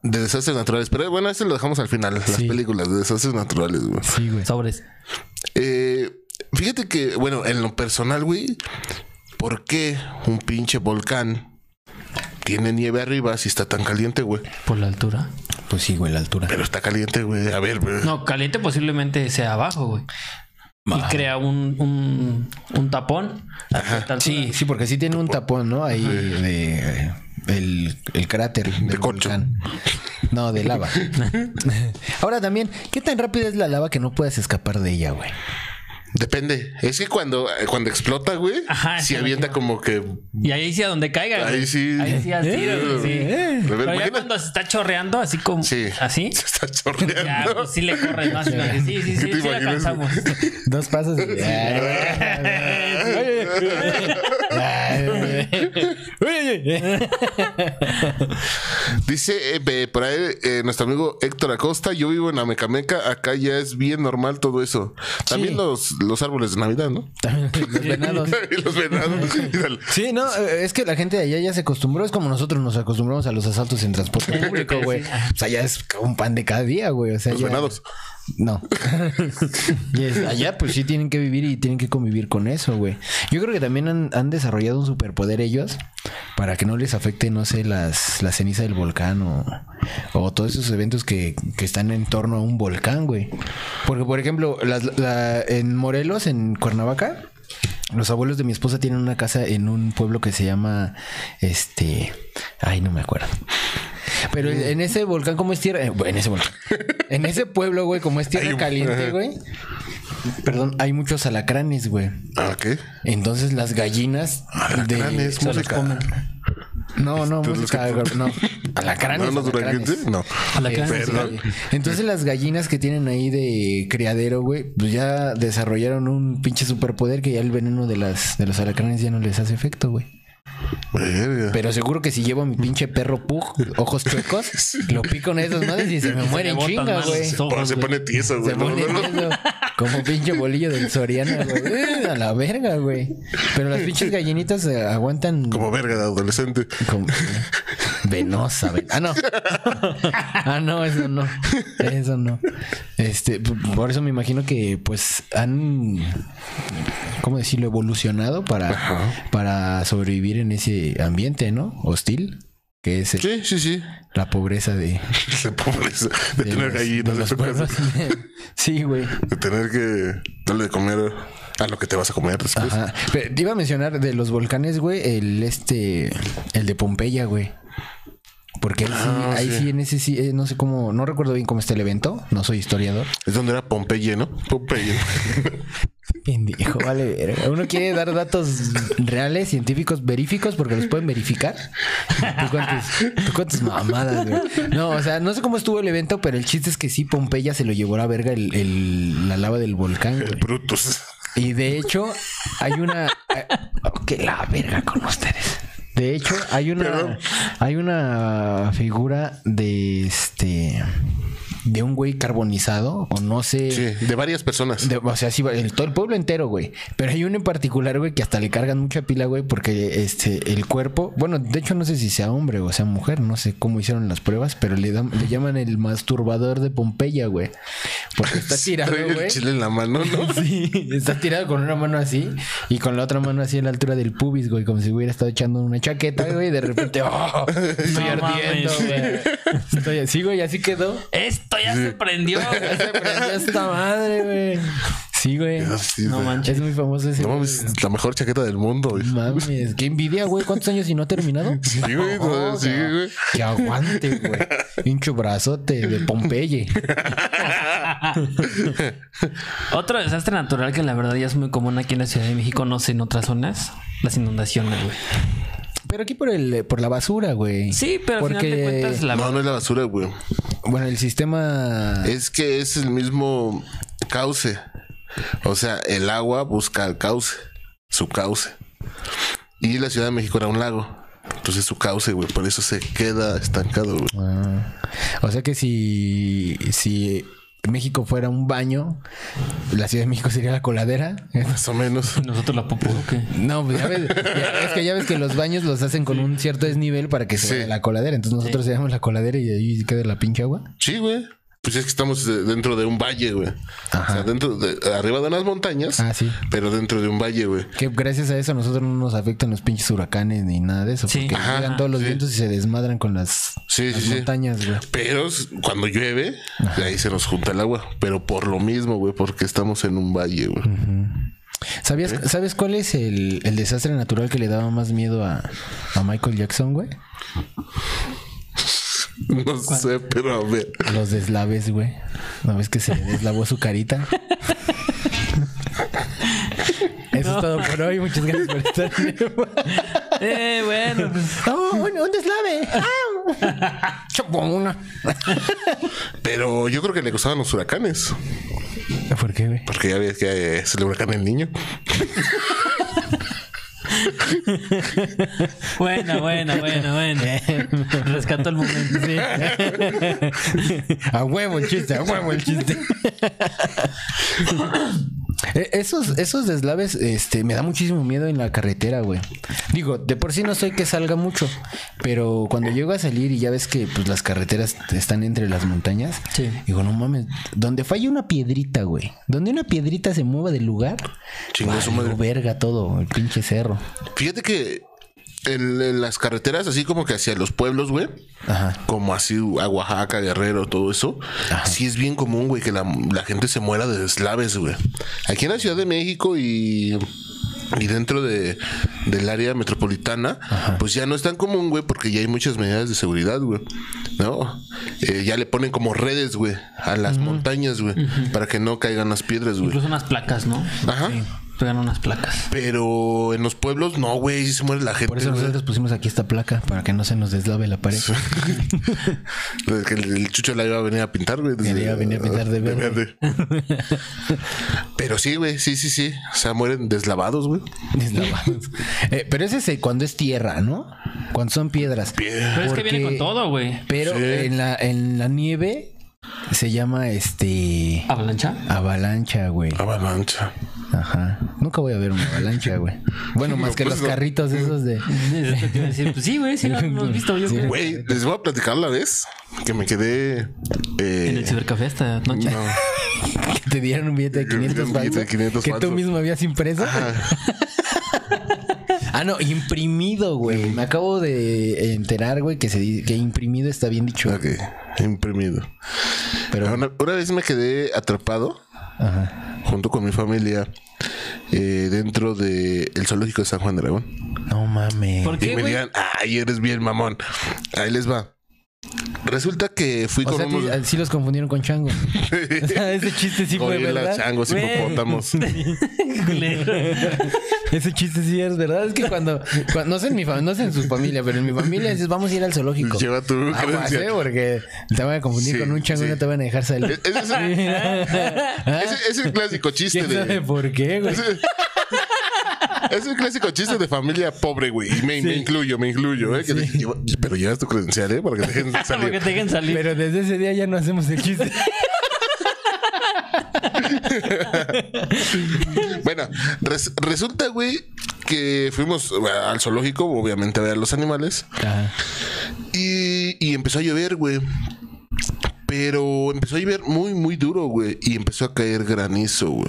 de desastres naturales. Pero bueno, eso lo dejamos al final. Las películas de desastres naturales, güey. Sí, güey. Sobres. Eh, fíjate que, bueno, en lo personal, güey, ¿por qué un pinche volcán tiene nieve arriba si está tan caliente, güey? Por la altura. Pues sí, güey, la altura. Pero está caliente, güey. A ver, güey. No, caliente posiblemente sea abajo, güey. Y crea un, un, un tapón. Sí, sí, porque sí tiene un tapón, ¿no? Ahí de el, el cráter del concho. volcán. No, de lava. [LAUGHS] Ahora también, ¿qué tan rápida es la lava que no puedes escapar de ella, güey? Depende. Es que cuando, cuando explota, güey, Ajá, si sí, avienta como que. Y ahí sí a donde caiga. Ahí güey. sí. Ahí sí, así, Eh, güey, sí. eh. Pero ya imagina- cuando se está chorreando, así como. Sí. Así. [LAUGHS] Se está Ya, chorreando. pues sí le corre más. Sí, sí, sí, ¿Qué sí, sí, alcanzamos. Dos pasos y... [LAUGHS] [LAUGHS] Dice eh, eh, por ahí eh, nuestro amigo Héctor Acosta, yo vivo en Amecameca, acá ya es bien normal todo eso. También Sí. los, los árboles de Navidad, ¿no? También [LAUGHS] los venados. [LAUGHS] los. Sí, no, es que la gente de allá ya se acostumbró. Es como nosotros nos acostumbramos a los asaltos en transporte público, güey. O sea, ya es un pan de cada día, güey. O sea, Los ya- venados. No. [LAUGHS] Allá pues sí tienen que vivir y tienen que convivir con eso, güey. Yo creo que también han, han desarrollado un superpoder ellos para que no les afecte, no sé, las, la ceniza del volcán o, todos esos eventos que, que están en torno a un volcán, güey. Porque, por ejemplo, las- la- en Morelos, en Cuernavaca, los abuelos de mi esposa tienen una casa en un pueblo que se llama, este, ay, no me acuerdo. Pero en ese volcán, como es tierra, eh, en ese volcán, en ese pueblo, güey, como es tierra caliente, güey. Perdón, hay muchos alacranes, güey. Ah, ¿qué? Entonces las gallinas Alacranes, se los comen. No, no, ¿Tú los música, que- no. Alacranes. ¿No, alacranes. No. Alacranes. Perdón. Entonces las gallinas que tienen ahí de criadero, güey, pues ya desarrollaron un pinche superpoder que ya el veneno de las de los alacranes ya no les hace efecto, güey. Verga. Pero seguro que si llevo a mi pinche perro pug, ojos chuecos, [LAUGHS] lo pico en esas madres y se me muere en botan chinga, mal güey. los se pone tieso, güey. Se pone tieso, como pinche bolillo del Soriana, güey. Eh, A la verga, güey. Pero las pinches gallinitas eh, aguantan Como verga de adolescente. como- venosa, ven- Ah, no. Ah, no, eso no. Eso no. Este, p- por eso me imagino que pues han ¿cómo decirlo? evolucionado para, para sobrevivir en ese ambiente, ¿no? Hostil, que es el- Sí, sí, sí. la pobreza de, [LAUGHS] De pobreza. De, de tener gallinas de los pueblos. [LAUGHS] Sí, güey. De tener que darle de comer a lo que te vas a comer después. Ajá. Pero te iba a mencionar de los volcanes, güey, el este, el de Pompeya, güey. Porque ahí, sí, Ah, ahí sí. sí, en ese sí, eh, no sé cómo, no recuerdo bien cómo está el evento, no soy historiador. Es donde era Pompeye, ¿no? Pompeye. [LAUGHS] Pendejo, vale. Uno quiere dar datos reales, científicos, veríficos, porque los pueden verificar. ¿Tú cuántas, tú cuántas mamadas, güey? No, o sea, no sé cómo estuvo el evento, pero el chiste es que sí, Pompeya se lo llevó a la verga el, el- la lava del volcán, El güey. Brutus. Y de hecho, hay una. eh, Que la verga con ustedes. De hecho, hay una. Perdón. Hay una figura de este. De un güey carbonizado, o no sé. Sí, de varias personas. De- o sea, sí, el, todo el pueblo entero, güey. Pero hay uno en particular, güey, que hasta le cargan mucha pila, güey, porque este, el cuerpo, bueno, de hecho no sé si sea hombre o sea mujer, no sé cómo hicieron las pruebas, pero le, dan, le llaman el masturbador de Pompeya, güey. Porque está [LAUGHS] tirado, Trae güey. el chile en la mano, ¿no? [LAUGHS] Sí, está tirado con una mano así y con la otra mano así a la altura del pubis, güey, como si hubiera estado echando una chaqueta, güey, y de repente, ¡oh! [LAUGHS] Estoy No ardiendo, mames. güey. Estoy así, güey, así quedó. Esto ya se prendió. Ya se prendió esta madre, güey. Sí, güey. Sí, No güey. manches. Es muy famoso ese. No güey. mames, la mejor chaqueta del mundo, güey. Mames, qué envidia, güey. ¿Cuántos años y no ha terminado? Sí, güey, No, sí, que- güey. Que aguante, güey. Hincho brazote de Pompeye. [LAUGHS] Otro desastre natural que la verdad ya es muy común aquí en la Ciudad de México, no sé en otras zonas, las inundaciones, güey. Pero aquí por el por la basura, güey. Sí, pero al final de Porque, cuentas la No, no es la basura, güey. bueno, el sistema Es que es el mismo cauce. O sea, el agua busca el cauce, su cauce. Y la Ciudad de México era un lago. Entonces su cauce, güey, por eso se queda estancado, güey. Ah, o sea que si si México fuera un baño, la Ciudad de México sería la coladera. Más o menos. nosotros la popó, ¿o qué? No, pues ya ves, ya- es que ya ves que los baños los hacen con un cierto desnivel para que se Sí. vaya la coladera. Entonces nosotros se llama la coladera y ahí queda la pinche agua. Sí, güey. Pues es que estamos eh, dentro de un valle, güey. O sea, dentro de, arriba de unas montañas, Ah, sí. pero dentro de un valle, güey. Que gracias a eso a nosotros no nos afectan los pinches huracanes ni nada de eso. Sí. Porque Ajá, llegan todos los sí. vientos y se desmadran con las, Sí, las sí, sí. montañas, güey. Pero cuando llueve, ahí se nos junta el agua. Pero por lo mismo, güey, porque estamos en un valle, güey. ¿Sabías, ¿Sabes cuál es el, el desastre natural que le daba más miedo a, a Michael Jackson, güey? [LAUGHS] No sé, pero a ver. Los deslaves, güey. ¿No ves que se le deslavó su carita? [LAUGHS] Eso es todo por hoy. Muchas gracias por estar. Eh, bueno. pues, [LAUGHS] ¡Oh, un, un deslave! Chupo una. Pero yo creo que le gustaban los huracanes. ¿Por qué, güey? Porque ya ves que es el huracán el niño. [LAUGHS] Bueno, bueno, bueno, bueno. [LAUGHS] Rescató el momento, sí. [LAUGHS] A huevo el chiste, a huevo el chiste. Eh, Esos, esos deslaves, este, me da muchísimo miedo en la carretera, güey. Digo, de por sí no soy que salga mucho, pero cuando llego a salir y ya ves que pues las carreteras están entre las montañas, Sí. digo, no mames, donde falla una piedrita, güey, donde una piedrita se mueva del lugar, madre. verga todo, el pinche cerro. Fíjate que en, en las carreteras, así como que hacia los pueblos, güey, Ajá. como así a Oaxaca, Guerrero, todo eso, sí es bien común, güey, que la, la gente se muera de deslaves, güey. Aquí en la Ciudad de México y, y dentro de, del área metropolitana, pues ya no es tan común, güey, porque ya hay muchas medidas de seguridad, güey. ¿No? Eh, ya le ponen como redes, güey, a las montañas, güey, para que no caigan las piedras, güey. Incluso unas placas, ¿no? Ajá. Pegan unas placas. Pero en los pueblos, no, güey, sí se muere la gente. Por eso güey. nosotros pusimos aquí esta placa, para que no se nos deslave la pared. [LAUGHS] Que el, el chucho la iba a venir a pintar, güey. desde- Le iba a venir a pintar de verde. [LAUGHS] Pero sí, güey, sí, sí, sí. O sea, mueren deslavados, güey. Deslavados. [LAUGHS] Eh, pero ese es cuando es tierra, ¿no? Cuando son piedras. Pero es que viene con todo, güey. Pero Sí. en la en la nieve se llama este ¿Avalancha? avalancha, güey. Avalancha. Ajá. Nunca voy a ver una avalancha, güey. Bueno, más que los carritos esos de decir. Pues sí, güey, sí lo hemos visto. Yo Sí. creo. Güey, les voy a platicar la vez que me quedé. eh, En el cibercafé esta noche. no. [LAUGHS] que te dieron un billete de Un 500 billete de falso 500 que tú mismo habías impreso. [LAUGHS] Ah, no, imprimido, güey. Me acabo de enterar, güey, que se di- que imprimido está bien dicho. Ok, imprimido. Pero Una, una vez me quedé atrapado ajá. junto con mi familia eh, dentro del el zoológico de San Juan de Aragón. No mames. ¿Por Y me güey? digan, ay, eres bien mamón. Ahí les va. Resulta que fui O con sea, unos. sí los confundieron con chango. [LAUGHS] O sea, ese chiste sí fue verdad. changos, hipopótamos. [LAUGHS] Ese chiste sí es verdad. Es que cuando, cuando- no sé en mi familia, no sé en su familia, pero en mi familia dices, vamos a ir al zoológico. Lleva tu Aguas, credencial. ¿eh? Porque te van a confundir Sí, con un chango y no te van a dejar salir. Es, es el, es- [LAUGHS] es el clásico chiste ¿Quién sabe de. por qué, güey? Es el clásico chiste de familia pobre, güey. Y me, me incluyo, me incluyo, ¿eh? Que dije, "Lleva- pero llevas tu credencial, ¿eh? Para que te dejen [LAUGHS] Para que salir. te dejen salir. Pero desde ese día ya no hacemos el chiste. [LAUGHS] Bueno, res- resulta, güey, que fuimos bueno, al zoológico, obviamente, a ver a los animales. Ajá. Y, y empezó a llover, güey. Pero empezó a llover muy, muy duro, güey. Y empezó a caer granizo, güey.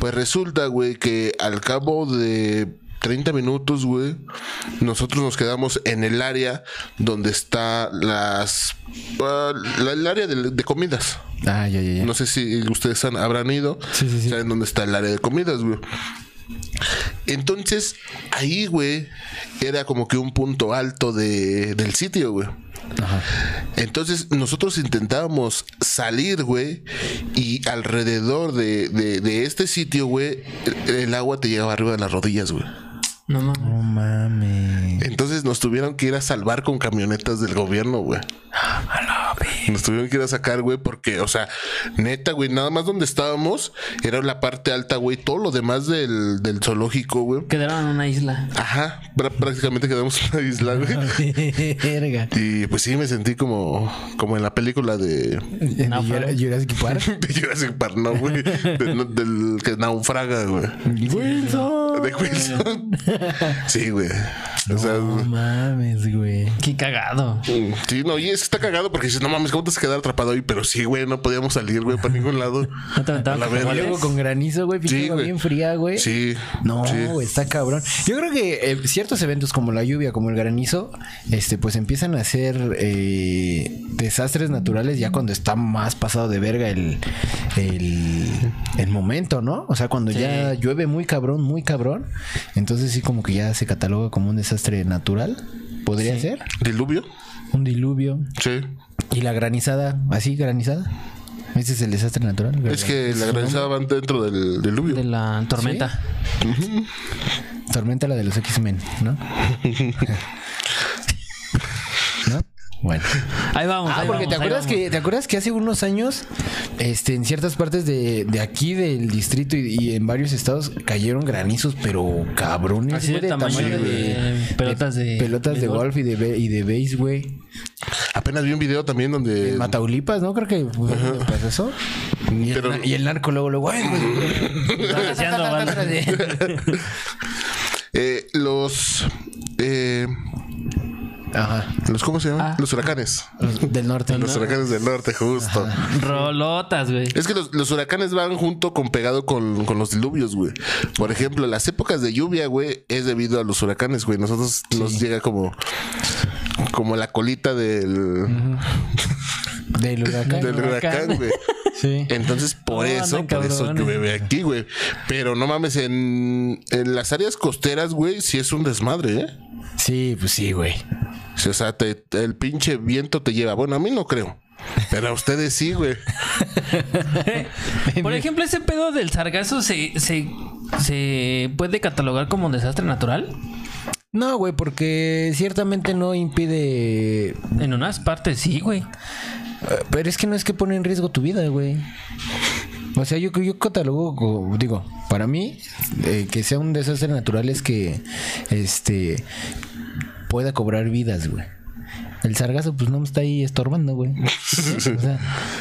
Pues resulta, güey, que al cabo de 30 minutos, güey, nosotros nos quedamos en el área donde está las... ah, la- el área de, de comidas. Ah, ya, ya, ya. No sé si ustedes han- habrán ido. Sí, sí, sí. Saben dónde está el área de comidas, güey. Entonces, ahí, güey, era como que un punto alto de, del sitio, güey. Ajá. Entonces, nosotros intentábamos salir, güey, y alrededor de, de- de este sitio, güey, el, el agua te llegaba arriba de las rodillas, güey. No mames. No mames. Entonces nos tuvieron que ir a salvar con camionetas del gobierno, güey. Nos tuvieron que ir a sacar, güey, porque, o sea, neta, güey, nada más donde estábamos era la parte alta, güey. Todo lo demás del, del zoológico, güey. Quedaron en una isla. Ajá, prá- prácticamente quedamos en una isla, güey. [LAUGHS] Verga. Y pues sí, me sentí como, como en la película de, ¿De. Jura- Jurassic Park? [LAUGHS] de Jurassic Park, ¿no, güey? De- no, del que naufraga, güey. Wilson. De Wilson. [LAUGHS] Sí, güey. O sea, No mames, güey. Qué cagado. sí, no, y es está cagado porque dices, no mames, ¿cómo te vas a quedar atrapado ahí? Pero sí, güey, no podíamos salir, güey, para ningún lado. [LAUGHS] ¿No te aventaban. Luego con granizo, güey, Sí, güey. bien fría, güey. Sí. No, sí. güey, está cabrón. Yo creo que eh, ciertos eventos como la lluvia, como el granizo, este, pues empiezan a ser eh, desastres naturales ya cuando está más pasado de verga el, el, el momento, ¿no? O sea, cuando ya llueve muy cabrón, muy cabrón, entonces sí como que ya se cataloga como un desastre natural. ¿Podría ser? ¿Diluvio? un diluvio Sí. y la granizada, así granizada. Ese es el desastre natural. Es que la granizada va dentro del diluvio. De la tormenta. Tormenta la de los X-Men, ¿no? [LAUGHS] ¿No? Bueno. Ahí vamos. Ah, ahí porque vamos, te acuerdas vamos. que te acuerdas que hace unos años este en ciertas partes de, de aquí del distrito y, y en varios estados cayeron granizos, pero cabrones, Así güey, de tamaño de pelotas de pelotas de golf y de y de base, güey. Apenas vi un video también donde. En Mataulipas, ¿no? Creo que pasó eso. Y, Pero- el, y el narco luego luego, "Ay, güey". [LAUGHS] Eh, los. Eh, Ajá. los ¿Cómo se llaman? Ah. Los huracanes. Los del norte. Los huracanes del norte, justo. Rolotas, güey. Es que los, los huracanes van junto con pegado con, con los diluvios, güey. Por ejemplo, las épocas de lluvia, güey, es debido a los huracanes, güey. Nosotros nos llega como como la colita del, Del huracán. del huracán. güey. [LAUGHS] Sí. Entonces, por No, eso, por eso llueve aquí, güey. Pero no mames, en, en las áreas costeras, güey, sí es un desmadre, ¿eh? Sí, pues sí, güey. Sí, O sea, te- el pinche viento te lleva. Bueno, a mí no creo. Pero a ustedes sí, güey. Por ejemplo, ese pedo del sargazo se, se, se puede catalogar como un desastre natural. No, güey, porque ciertamente no impide. En unas partes sí, güey. Eh, Pero es que no es que pone en riesgo tu vida, güey. O sea, yo, yo catalogo, digo, para mí, eh, que sea un desastre natural es que este pueda cobrar vidas, güey. El sargazo, pues no me está ahí estorbando, güey. [LAUGHS] O sea,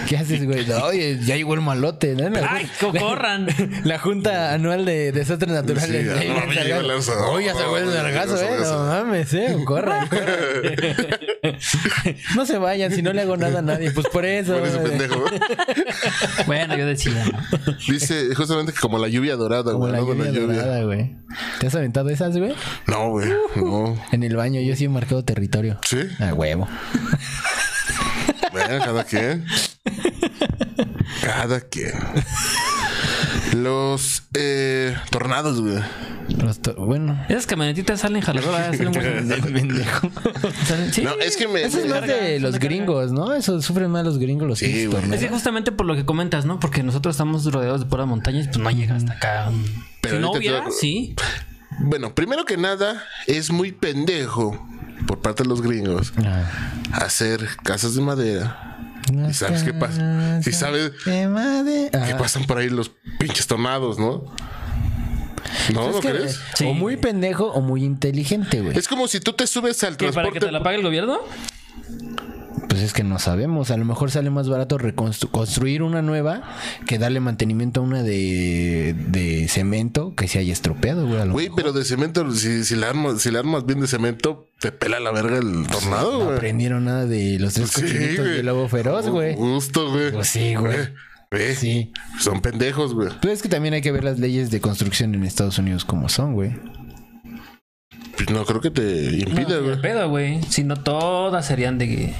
¿qué haces, güey? No, oye, ya llegó el malote, ¿no? La- ¡Ay, co- corran! La Junta Anual de Desastres Naturales. Sí, Ahí no, ya el ya se fue el ya sargazo, ¿eh? No mames, ¿eh? Corran, corran. No se vayan, si no le hago nada a nadie. Pues por eso. Por ese güey. pendejo. Bueno, yo decía. ¿no? Dice justamente que como la lluvia dorada, Como güey. la ¿no? Con lluvia dorada, güey. ¿Te has aventado esas, güey? No, güey. No. En el baño, yo sí he marcado territorio. Sí. A huevo. Bueno, cada quien. Cada quien. Los eh, tornados, güey. To- bueno. Esas camionetitas salen jaladoras. [LAUGHS] salen muy- [LAUGHS] Pendejo. salen- sí. No, es que me. Eso es más de los gringos, ¿no? Eso sufren más los gringos los Sí, güey. tornados. Es que justamente por lo que comentas, ¿no? Porque nosotros estamos rodeados de puras montañas, pues no llega hasta acá. Pero si no te hubiera, a- sí. Bueno, primero que nada, es muy pendejo por parte de los gringos Ah. hacer casas de madera. ¿Y sabes qué pasa? Si sabes De que Ah. pasan por ahí los pinches tornados, ¿no? ¿No? ¿No crees? eh, Sí. O muy pendejo o muy inteligente, güey. Es como si tú te subes al ¿Qué, ¿Para que transporte. te la pague el gobierno? Pues es que no sabemos. A lo mejor sale más barato reconstru- construir una nueva que darle mantenimiento a una de, de cemento que se haya estropeado, güey. a lo Güey, pero de cemento, si, si, la armas, si la armas bien de cemento, te pela la verga el tornado, No güey. aprendieron nada de los tres Sí, cochinitos y güey. el lobo feroz, güey. Justo, güey. Pues sí, güey. Ve, Sí. Son pendejos, güey. Pero es que también hay que ver las leyes de construcción en Estados Unidos como son, güey. Pues no creo que te impida, No, güey. el pedo, güey. Si no todas serían de.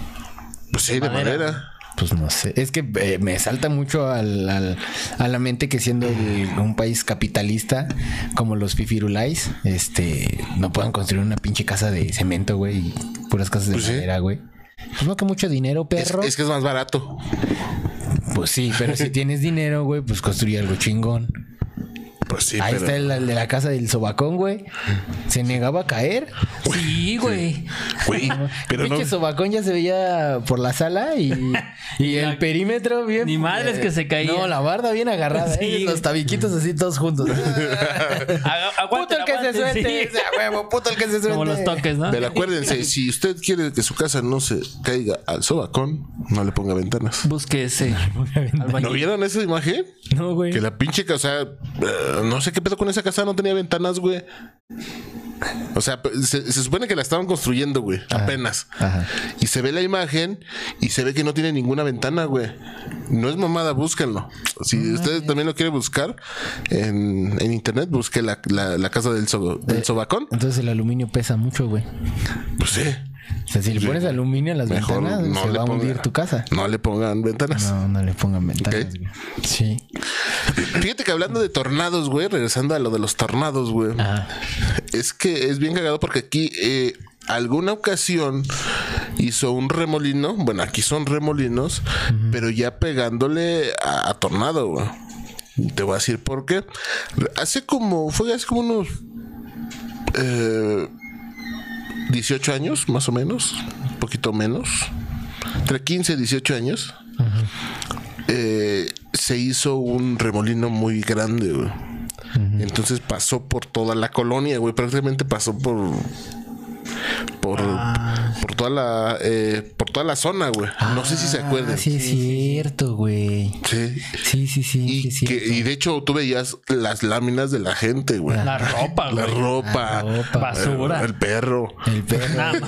Pues sí, de madera. madera. Pues no sé. Es que eh, me salta mucho al, al- a la mente que siendo el- un país capitalista como los fifirulais, este, no puedan construir una pinche casa de cemento, güey, y puras casas de Pues sí. madera, güey. Pues no que mucho dinero, Es, perro. es que es más barato. Pues sí, pero si tienes dinero, güey, pues construye algo chingón. Pues sí, Ahí pero... está el, el de la casa del sobacón, güey. Se negaba a caer. Sí, güey. Güey, pero no... Pinche sobacón ya se veía por la sala y, [LAUGHS] y el perímetro bien. Ni madres que se caía. No, la barda bien agarrada, Sí. ¿eh? Los tabiquitos así todos juntos. [LAUGHS] Puto el que se suelte. sí. huevo, puto el que se suelte. Como los toques, ¿no? Pero acuérdense, si usted quiere que su casa no se caiga al sobacón, no le ponga ventanas. Busque ese. ¿No vieron esa imagen? No, güey. Que la pinche casa, eh, no sé qué pedo con esa casa, no tenía ventanas, güey. O sea, se, se supone que la estaban construyendo, güey, apenas. Ajá. Y se ve la imagen y se ve que no tiene ninguna ventana, güey. No es mamada, búsquenlo. Si ustedes también lo quieren buscar en, en internet, busque la, la- la casa del, so- del sobacón. Entonces el aluminio pesa mucho, güey. Pues sí. O sea, si le pones aluminio a las Mejor ventanas, no se le va a hundir tu casa. No le pongan ventanas. No, no le pongan ventanas. Sí. Fíjate que hablando de tornados, güey, regresando a lo de los tornados, güey. Ajá. Es que es bien cagado porque aquí, eh, alguna ocasión, hizo un remolino. Bueno, aquí son remolinos, pero ya pegándole a, a tornado, güey. Te voy a decir por qué. Hace como, fue hace como unos eh, 18 años, más o menos, un poquito menos, entre 15 y 18 años, eh, se hizo un remolino muy grande, güey. Entonces pasó por toda la colonia, güey. Prácticamente pasó por. Por, por toda la eh, por toda la zona, güey. No sé si se acuerdan. Ah, sí, es cierto, güey. Sí. Sí, sí, sí. Y, sí, que- de hecho tú veías las láminas de la gente, güey. La ropa, La güey. ropa, La ropa. Basura. el, el perro. El perro.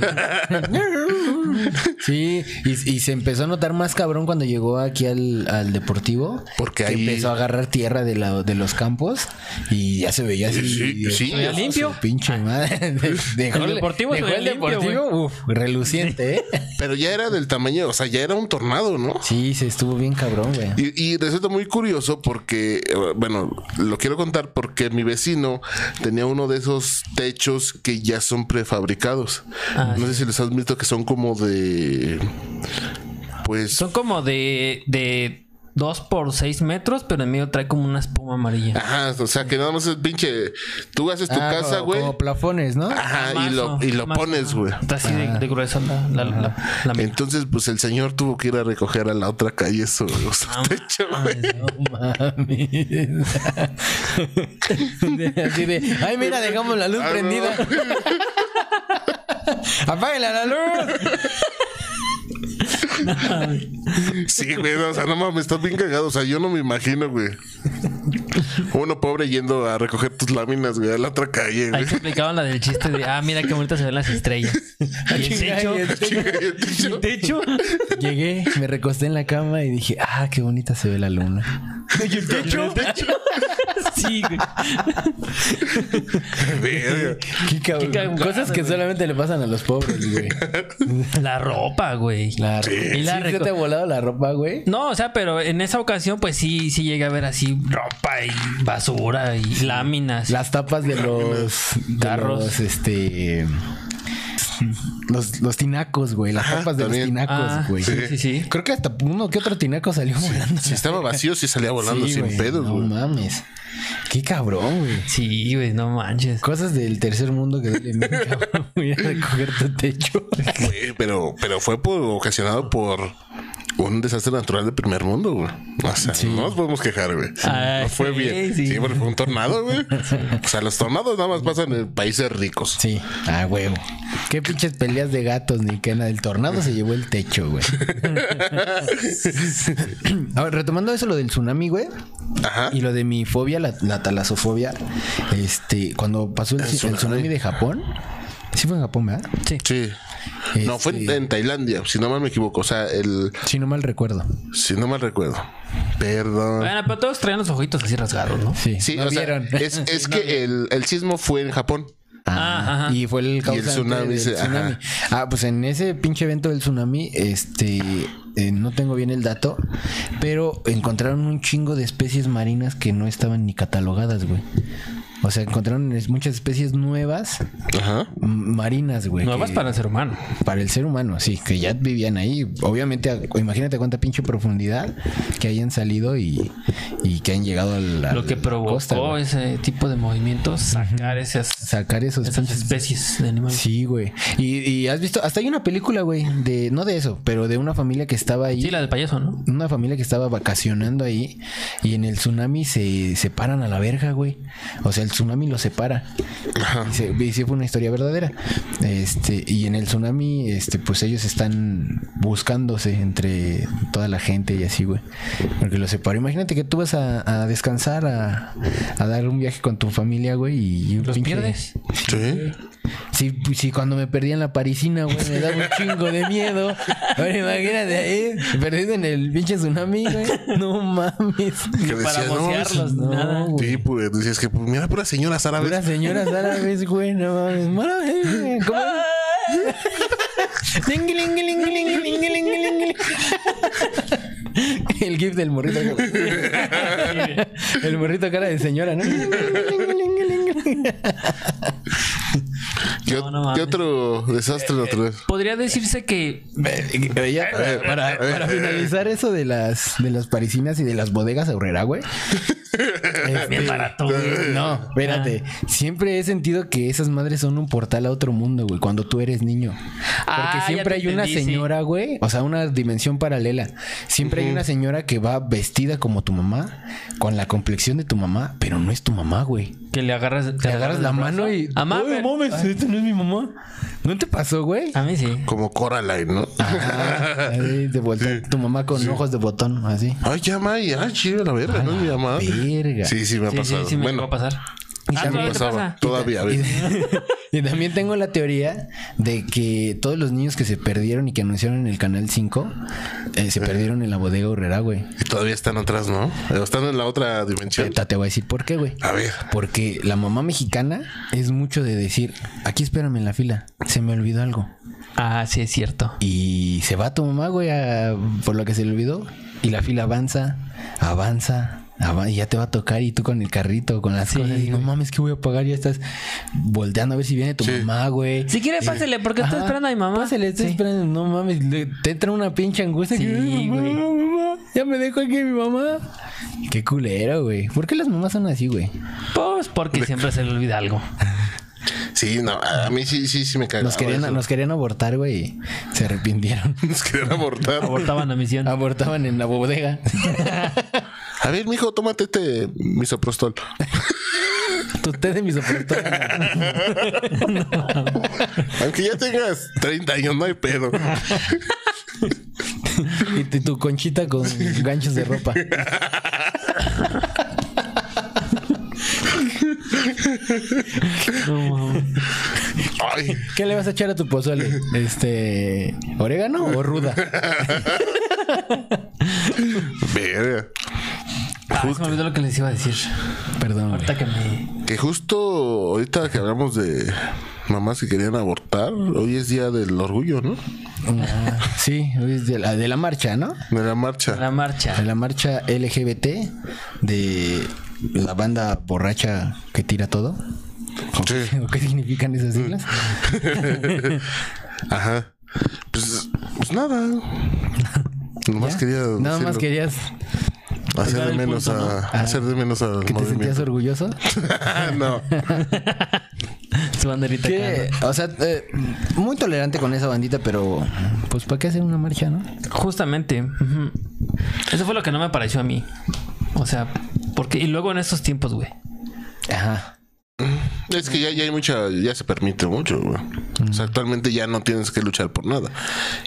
Sí, y, y se empezó a notar más cabrón cuando llegó aquí al, al deportivo. Porque que ahí- empezó a agarrar tierra de, la, de los campos y ya se veía así. Sí, sí. Veía de limpio. su Pinche madre. [LAUGHS] Dejó El deportivo dejó el limpio, deportivo, uf, reluciente, ¿eh? [LAUGHS] Pero ya era del tamaño, o sea, ya era un tornado, ¿no? Sí, se estuvo bien cabrón, güey. Y, y resulta muy curioso porque, eh, bueno, lo quiero contar porque mi vecino tenía uno de esos techos que ya son prefabricados. Ah, no sé si les has visto que son como de... Pues... Son como de, de 2 por 6 metros, pero en medio trae como una espuma amarilla. Ajá, o sea, que nada más es pinche... Tú haces tu Ah, casa, güey. Como plafones, ¿no? Ajá, y lo, y lo pones, güey. Está así de, de grueso la, la, la, la. Entonces, pues el señor tuvo que ir a recoger a la otra calle su, su techo, güey. No mames. [LAUGHS] Así de, ay, mira, dejamos la luz Ah, no. prendida. [LAUGHS] [LAUGHS] Apáguenla la luz. [LAUGHS] Sí, güey, o sea, no mames, estás bien cagado. O sea, yo no me imagino, güey. Uno pobre yendo a recoger tus láminas, güey, a la otra calle, güey. Ahí te explicaban la del chiste de, ah, mira qué bonitas se ven las estrellas. [LAUGHS] Y el techo, el techo. [LAUGHS] el techo. Llegué, me recosté en la cama y dije, ah, qué bonita se ve la luna. [LAUGHS] ¿Y el techo? Sí, güey. Verga. Qué cabrón. Qué cagado, Cosas que güey. solamente le pasan a los pobres, güey. La ropa, güey. La Sí. ropa. Y la ¿Sí se reco- te ha volado la ropa, güey? No, o sea, pero en esa ocasión, pues sí, sí llegué a ver así ropa y basura y láminas. Las tapas de los Carros. este los, los tinacos, güey. Las Ajá, tapas de también. los Ah, tinacos, güey. sí, sí, sí. Creo que hasta uno que otro tinaco salió volando. Si estaba vacío, sí salía volando Sí, sin güey. pedos, No güey. mames. Qué cabrón, güey. Sí, güey, no manches. Cosas del tercer mundo que duele bien, cabrón. Voy a recoger tu techo. Güey, pero, pero fue por, ocasionado por un desastre natural de primer mundo, güey. O sea, Sí. no nos podemos quejar, güey. Ah, no fue sí, bien. sí. Sí, porque fue un tornado, güey. [LAUGHS] O sea, los tornados nada más pasan en países ricos. Sí, ah, huevo. Qué pinches peleas de gatos ni qué nada. El tornado se llevó el techo, güey. [LAUGHS] A ver, retomando eso, lo del tsunami, güey. Ajá. Y lo de mi fobia, la, la talasofobia. Este, cuando pasó el, El el tsunami. tsunami de Japón. Sí fue en Japón, ¿verdad? Sí. Sí. No, fue en, Este- en Tailandia, si no mal me equivoco. O sea, el, Si no mal recuerdo. si no mal recuerdo. Perdón. Bueno, pero todos traían los ojitos así rasgados, ¿no? Sí, Sí, no o sea, vieron. es, [LAUGHS] es que el, el sismo fue en Japón. Ah, ajá. Y fue el causante tsunami, del sí, tsunami. Ah, pues en ese pinche evento del tsunami, este, eh, no tengo bien el dato, pero encontraron un chingo de especies marinas que no estaban ni catalogadas, güey. O sea, encontraron muchas especies nuevas Ajá. marinas, güey. Nuevas que- para el ser humano. para el ser humano, sí, que ya vivían ahí. Obviamente, imagínate cuánta pinche profundidad que hayan salido y, y que han llegado a la Lo que provocó costa, ese tipo de movimientos, sacar esas, sacar esos esas pinches especies de animales. Sí, güey. Y, y has visto, hasta hay una película, güey, de, no de eso, pero de una familia que estaba ahí. Sí, la del payaso, ¿no? Una familia que estaba vacacionando ahí y en el tsunami se separan a la verga, güey. O sea, el tsunami los separa. Y, se- y sí fue una historia verdadera. Este, y en el tsunami, este, pues ellos están buscándose entre toda la gente y así, güey. Porque los separó. Imagínate que tú vas a, a descansar, a, a dar un viaje con tu familia, güey, y un Los pinche- pierdes. Sí. Sí, pues sí, cuando me perdí en la parisina, güey, me daba un chingo de miedo. Ahora imagínate ahí, perdido en el pinche tsunami, güey. No mames. Que Para decías, no, bocearlos, no. Sí, pues decías que, pues mira, pura señoras árabes. Puras señoras árabes, güey, no mames. Mames, ¿Cómo? El gif del morrito. [LAUGHS] El morrito cara de señora, ¿no? [LAUGHS] [LAUGHS] ¿Qué, No, no qué mames. otro desastre natural? Podría decirse que Eh, ya para, para- para finalizar eso de las de las parisinas y de las bodegas Aurrera, güey. [LAUGHS] bien barato. güey. No, espérate. Siempre he sentido que esas madres son un portal a otro mundo, güey, cuando tú eres niño. Porque Ah, siempre hay una sí. señora, güey, o sea, una dimensión paralela. Siempre hay una señora que va vestida como tu mamá, con la complexión de tu mamá, pero no es tu mamá, güey. Que le agarras, Te agarras la mano y. Mamá, ¡Ay, pero- mames! Esta no es mi mamá. ¿No te pasó, güey? A mí sí. Como Coraline, ¿no? Ajá, [LAUGHS] ahí de vuelta. Tu mamá con ojos de botón, así. Ay, llama y ay, chido, la verga, no es mi mamá. Verga. Sí, sí me ha Sí, sí, pasado. sí me bueno, va a pasar. Y Ah, también ¿todavía pasaba. [LAUGHS] Y también tengo la teoría de que todos los niños que se perdieron y que anunciaron en el canal 5 eh, se perdieron en la bodega horrera, güey. Y todavía están atrás, ¿no? Eh, Están en la otra dimensión. Ahorita te voy a decir por qué, güey. A ver. Porque la mamá mexicana es mucho de decir, aquí espérame en la fila, se me olvidó algo. Ah, sí, es cierto. Y se va tu mamá, güey, a- por lo que se le olvidó. Y la fila avanza, avanza, ya te va a tocar. Y tú con el carrito, con las Sí, cosas. Y no mames, que voy a pagar. Ya estás volteando a ver si viene tu Sí. mamá, güey. Si quiere, pásele, porque estoy esperando a mi mamá. Pásale, estoy Sí. esperando. No mames, le- te entra una pinche angustia. Sí, que, "Ay, mamá, güey. mamá, ya me dejo aquí mi mamá. Qué culero, güey. ¿Por qué las mamás son así, güey? Pues porque siempre se le olvida algo. [LAUGHS] Sí, no, a mí sí, sí, sí me caga. Nos querían, nos querían abortar, güey. y Se arrepintieron. [LAUGHS] Nos querían abortar. Abortaban la misión. Abortaban en la bodega. [LAUGHS] A ver, mijo, tómate este misoprostol. Tu té de misoprostol. [LAUGHS] Aunque ya tengas 30 años, no hay pedo. y tu- conchita con ganchos de ropa. No. Ay, ¿Qué le vas a echar a tu pozole? Este. ¿Orégano o ruda? [LAUGHS] verga. Ah, se me olvidó lo que les iba a decir. Perdón. Ahorita que me. Que justo ahorita que hablamos de mamás que querían abortar, hoy es día del orgullo, ¿no? Ah, sí, es de la, de la marcha, ¿no? De la marcha. La marcha. De la marcha LGBT de la banda borracha que tira todo. Sí. [LAUGHS] ¿O qué significan esas siglas? [LAUGHS] Ajá. Pues, pues nada. [LAUGHS] Nomás ¿Ya? quería Nada más querías hacer Tocar de menos punto, a hacer de menos al que te sentías orgulloso. [LAUGHS] no. [LAUGHS] Su banderita Que, acá, o sea, eh, muy tolerante con esa bandita, pero pues ¿para qué hacer una marcha, no? Justamente. Eso fue lo que no me pareció a mí. O sea, porque. Y luego en estos tiempos, güey. Ajá. Es que ya, ya hay mucha, ya se permite mucho, güey. O sea, actualmente ya no tienes que luchar por nada.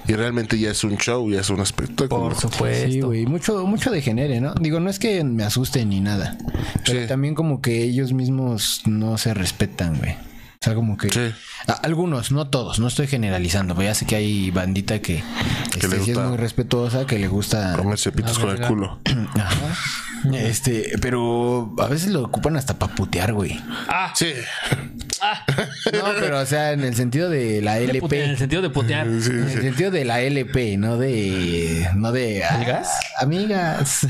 Y realmente ya es un show, ya es un espectáculo. Por supuesto. Sí, güey, mucho, mucho de genere, ¿no? Digo, no es que me asusten ni nada, pero Sí. también como que ellos mismos no se respetan, güey. O sea, como que Sí. A- algunos, no todos, no estoy generalizando, pero ya sé que hay bandita que, este, le sí es muy respetuosa, que le gusta Comerse pitos con el culo. [CLEARS THROAT] Ajá. Este, pero a veces lo ocupan hasta para putear, güey. Ah, Sí. No, pero o sea, en el sentido de la putear, en el LP. sentido de putear. Sí, En el sí. sentido de la LP, no de. No de. ¿Amigas? ah, amigas.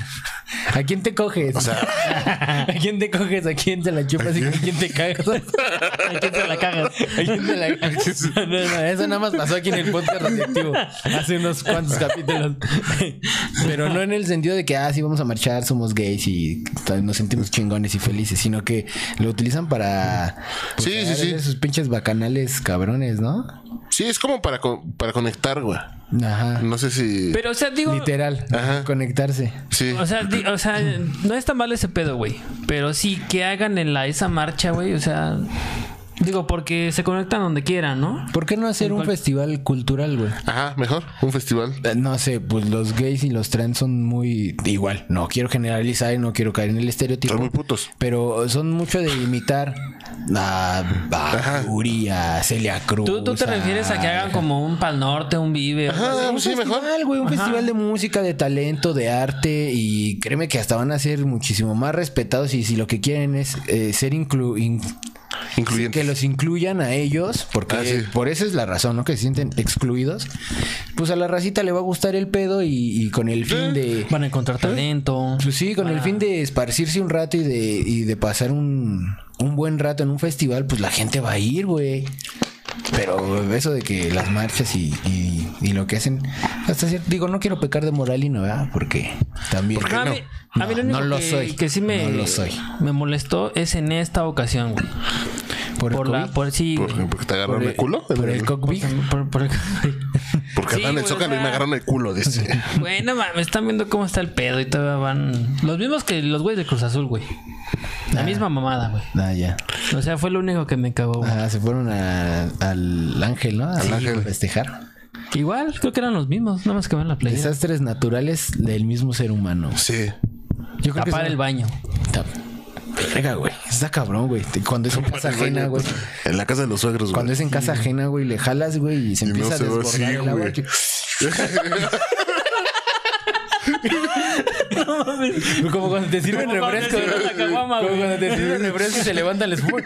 ¿A quién te coges? O sea, [LAUGHS] ¿A quién te coges? ¿A quién te la chupas? ¿Y con quién te cagas? ¿A quién te la cagas? ¿A quién te la [LAUGHS] no, no, eso nada más pasó aquí en el podcast radioactivo hace unos cuantos capítulos. [LAUGHS] Pero no en el sentido de que, ah, sí, vamos a marchar, somos gays y nos sentimos chingones y felices, sino que lo utilizan para. pues, Sí, Sus pinches bacanales cabrones, ¿no? sí, es como para, co- para conectar, güey. Ajá. No sé si. Pero, o sea, digo. Literal. Ajá. Conectarse. Sí. O sea, di- o sea, no es tan mal ese pedo, güey. Pero sí que hagan en la esa marcha, güey. O sea, digo, porque se conectan donde quieran, ¿no? ¿Por qué no hacer un festival cultural, güey? Ajá, mejor. Un festival. Eh, No sé, pues los gays y los trans son muy igual. No quiero generalizar y no quiero caer en el estereotipo. Son muy putos. Pero son mucho de imitar a, a Ajá. Yuri, a Celia Cruz. ¿Tú, tú te refieres a que hagan como un Pal Norte, un Vive? Ajá, un sí, mejor. festival, güey, un festival de música, de talento, de arte y créeme que hasta van a ser muchísimo más respetados y si lo que quieren es eh, ser inclu in- Incluyentes. que los incluyan a ellos, porque Ah, sí. por eso es la razón, ¿no? Que se sienten excluidos. Pues a la racita le va a gustar el pedo y, y con el fin de... Van a encontrar talento. Pues sí, con el fin de esparcirse un rato y de, y de pasar un, un buen rato en un festival, pues la gente va a ir, güey. Pero eso de que las marchas y, y- y lo que hacen, hasta cierto, digo, no quiero pecar de moralino, ¿verdad? Porque también... No, a mí, a mí lo No, único no lo que, soy. que sí me, No lo soy. me molestó es en esta ocasión, güey. Por, el Por la, por sí, ¿Por, güey. porque te agarraron por el culo. Por el cockpit. Por- por- Porque Sí, andaban en el zócalo o y me agarraron el culo, dice. [LAUGHS] Güey, no mames, están viendo cómo está el pedo y todavía van. Los mismos que los güeyes de Cruz Azul, güey. La misma mamada, güey. Ah, ya. O sea, fue lo único que me cagó, güey. Ah, se fueron a- al ángel, ¿no? Al Ángel. festejar. Igual, creo que eran los mismos, nada más que van la playa. Desastres naturales del mismo ser humano. Sí. Yo creo Tapar el baño. Verga, güey. Está cabrón, güey. Cuando es en casa ajena, güey. En la casa de los suegros, Cuando güey. es en casa ajena, güey, le jalas, güey, y se Y no empieza se a va desbordar así, el agua. [LAUGHS] [LAUGHS] [LAUGHS] [LAUGHS] Como cuando te sirven Como cuando refresco. te sirven Como güey. cuando te sirven refresco y se levanta el espuma.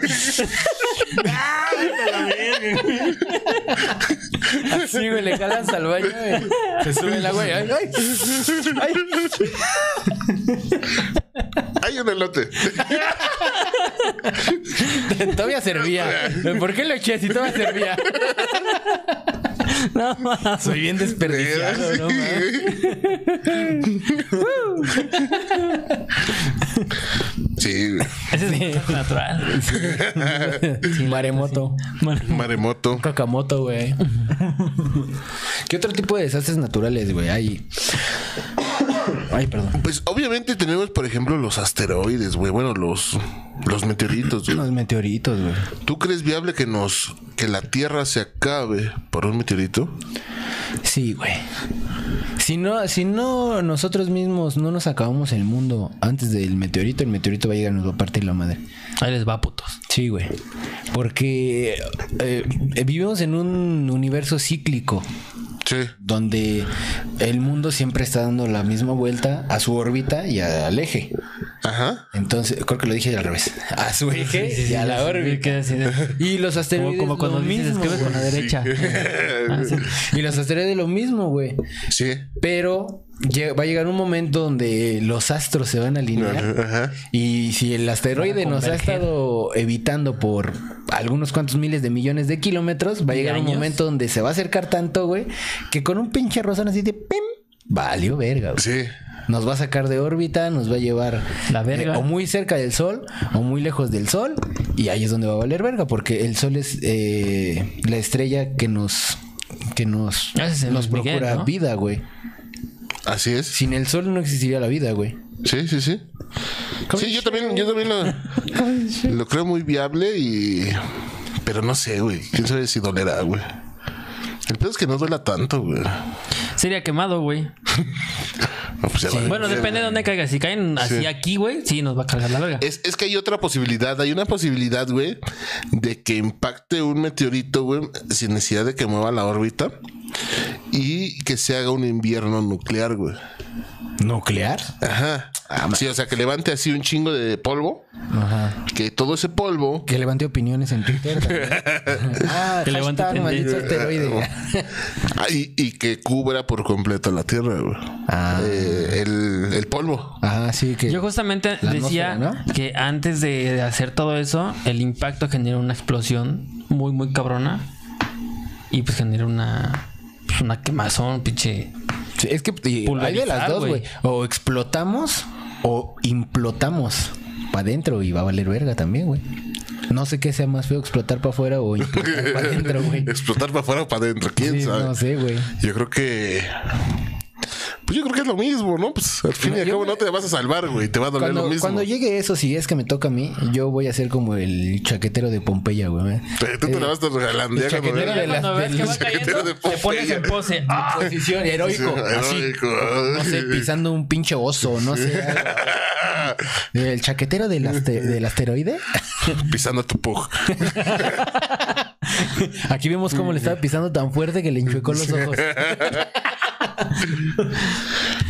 Así, güey, le jalas al baño, güey. Se sube el agua y ay, ay. ay. Hay un elote. Todavía servía. ¿Por qué lo eché si todavía servía? [LAUGHS] No mames. Soy bien desperdiciado, ¿no? [LAUGHS] Sí, güey. Ese es natural. Maremoto. Maremoto. Kakamoto, güey. ¿Qué otro tipo de desastres naturales, güey? Hay. Ay, perdón. Pues obviamente tenemos, por ejemplo, los asteroides, güey. Bueno, los, los meteoritos, güey. Unos meteoritos, güey. ¿Tú crees viable que nos que la Tierra se acabe por un meteorito? Sí, güey. Si no, si no nosotros mismos no nos acabamos el mundo antes del meteorito, el meteorito va a llegar y nos va a partir la madre. Ahí les va, putos. Sí, güey. Porque eh, vivimos en un universo cíclico Sí. donde el mundo siempre está dando la misma vuelta a su órbita y al eje. Ajá. Entonces, creo que lo dije al revés. A su eje y a la órbita. Y los Como, asteroides como cuando lo dices, mismo, escribe con la derecha. [LAUGHS] Ah, sí. Y los asteroides lo mismo, güey. Sí. Pero va a llegar un momento donde los astros se van a alinear. Ajá. Y si el asteroide nos ha estado evitando por algunos cuantos miles de millones de kilómetros, va a ¿Y llegar un momento donde se va a acercar tanto, güey, que con un pinche rozón así de pim, valió verga, güey. Sí. Nos va a sacar de órbita, nos va a llevar La verga. eh, o muy cerca del sol o muy lejos del sol y ahí es donde va a valer verga porque el sol es eh, la estrella que nos que nos nos Miguel, procura ¿no? vida, güey. Así es. Sin el sol no existiría la vida, güey. Sí, sí, sí. Sí, yo también, yo también lo, [LAUGHS] lo creo muy viable y. Pero no sé, güey. Quién sabe si dolerá, güey. El pedo es que no duela tanto, güey. Sería quemado, güey. [LAUGHS] No, pues. Bueno, depende de dónde caiga. Si caen así Sí. aquí, güey, sí nos va a cargar la verga. Es, es que hay otra posibilidad, hay una posibilidad, güey, de que impacte un meteorito, güey, sin necesidad de que mueva la órbita y que se haga un invierno nuclear, güey. ¿Nuclear? Ajá. Sí, o sea, que levante así un chingo de polvo, Ajá. que todo ese polvo Que levante opiniones en Twitter. [LAUGHS] ah, Que levante asteroide. [LAUGHS] ah, y, y que cubra por completo la Tierra, güey. Ah. Eh, el, el polvo. Ah, sí, que. Yo justamente decía que antes de, de hacer todo eso, el impacto genera una explosión muy, muy cabrona. Y pues genera una. Pues una quemazón, pinche. Sí, es que hay de las dos, güey. güey. O explotamos o implotamos para adentro y va a valer verga también, güey. No sé qué sea más feo, explotar para afuera o implotar para adentro, güey. [LAUGHS] Explotar para afuera o para adentro, quién Sí, sabe. no sé, güey. Yo creo que. Pues yo creo que es lo mismo, ¿no? Pues al fin y al cabo me- no te vas a salvar, güey. Te va a doler Cuando, lo mismo. cuando llegue eso, si es que me toca a mí, yo voy a ser como el chaquetero de Pompeya, güey. Te- Tú te la vas a regalar. el chaquetero de la- Cuando ves que va chaquetero cayendo, de te pones en pose. ¡Ah! Posición heroico. No sé, pisando un pinche oso, no sé. El chaquetero del, aste- del asteroide. [LAUGHS] Pisando tu pug. [LAUGHS] Aquí vemos cómo le estaba pisando tan fuerte que le enchuecó los ojos. [LAUGHS]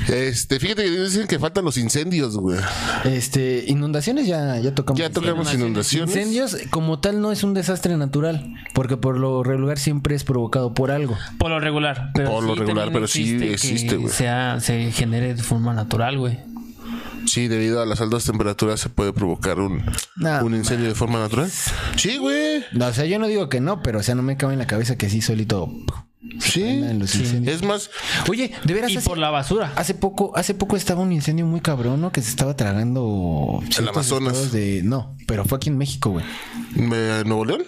Este, fíjate que dicen que faltan los incendios, güey. Este, inundaciones ya, ya tocamos. Ya tocamos inundaciones. Incendios, como tal, no es un desastre natural, porque por lo regular siempre es provocado por algo. Por lo regular. Pero Por lo regular, pero sí existe, güey. sea- se genere de forma natural, güey. Sí, debido a las altas temperaturas se puede provocar un, No, un incendio de forma natural. Sí, güey. No, o sea, yo no digo que no, pero o sea, no me cabe en la cabeza que sí solito Sí. en los incendios. Es más, Oye, de veras Y hace, por la basura. hace poco, hace poco estaba un incendio muy cabrón, ¿no? Que se estaba tragando ciertos Amazonas. de no, pero fue aquí en México, güey. ¿me- ¿Nuevo León?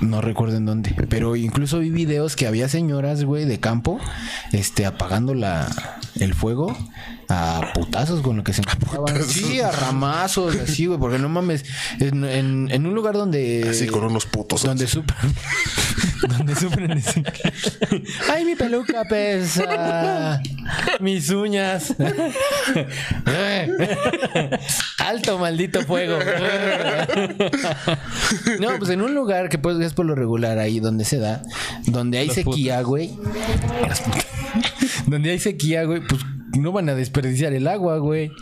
No recuerdo en dónde. Pero incluso vi videos que había señoras, güey, de campo, este, apagando la, el fuego a putazos con lo que se encontraban. Sí, a ramazos, así, güey, porque no mames. En, en- en un lugar donde. Así con unos putos. Donde sufren. [LAUGHS] donde sufren [LAUGHS] Ay, mi peluca pesa. Mis uñas. [LAUGHS] Alto maldito fuego. no, pues en un lugar que pues es por lo regular ahí donde se da, donde hay sequía, güey. Las putas. [LAUGHS] donde hay sequía, güey, pues no van a desperdiciar el agua, güey.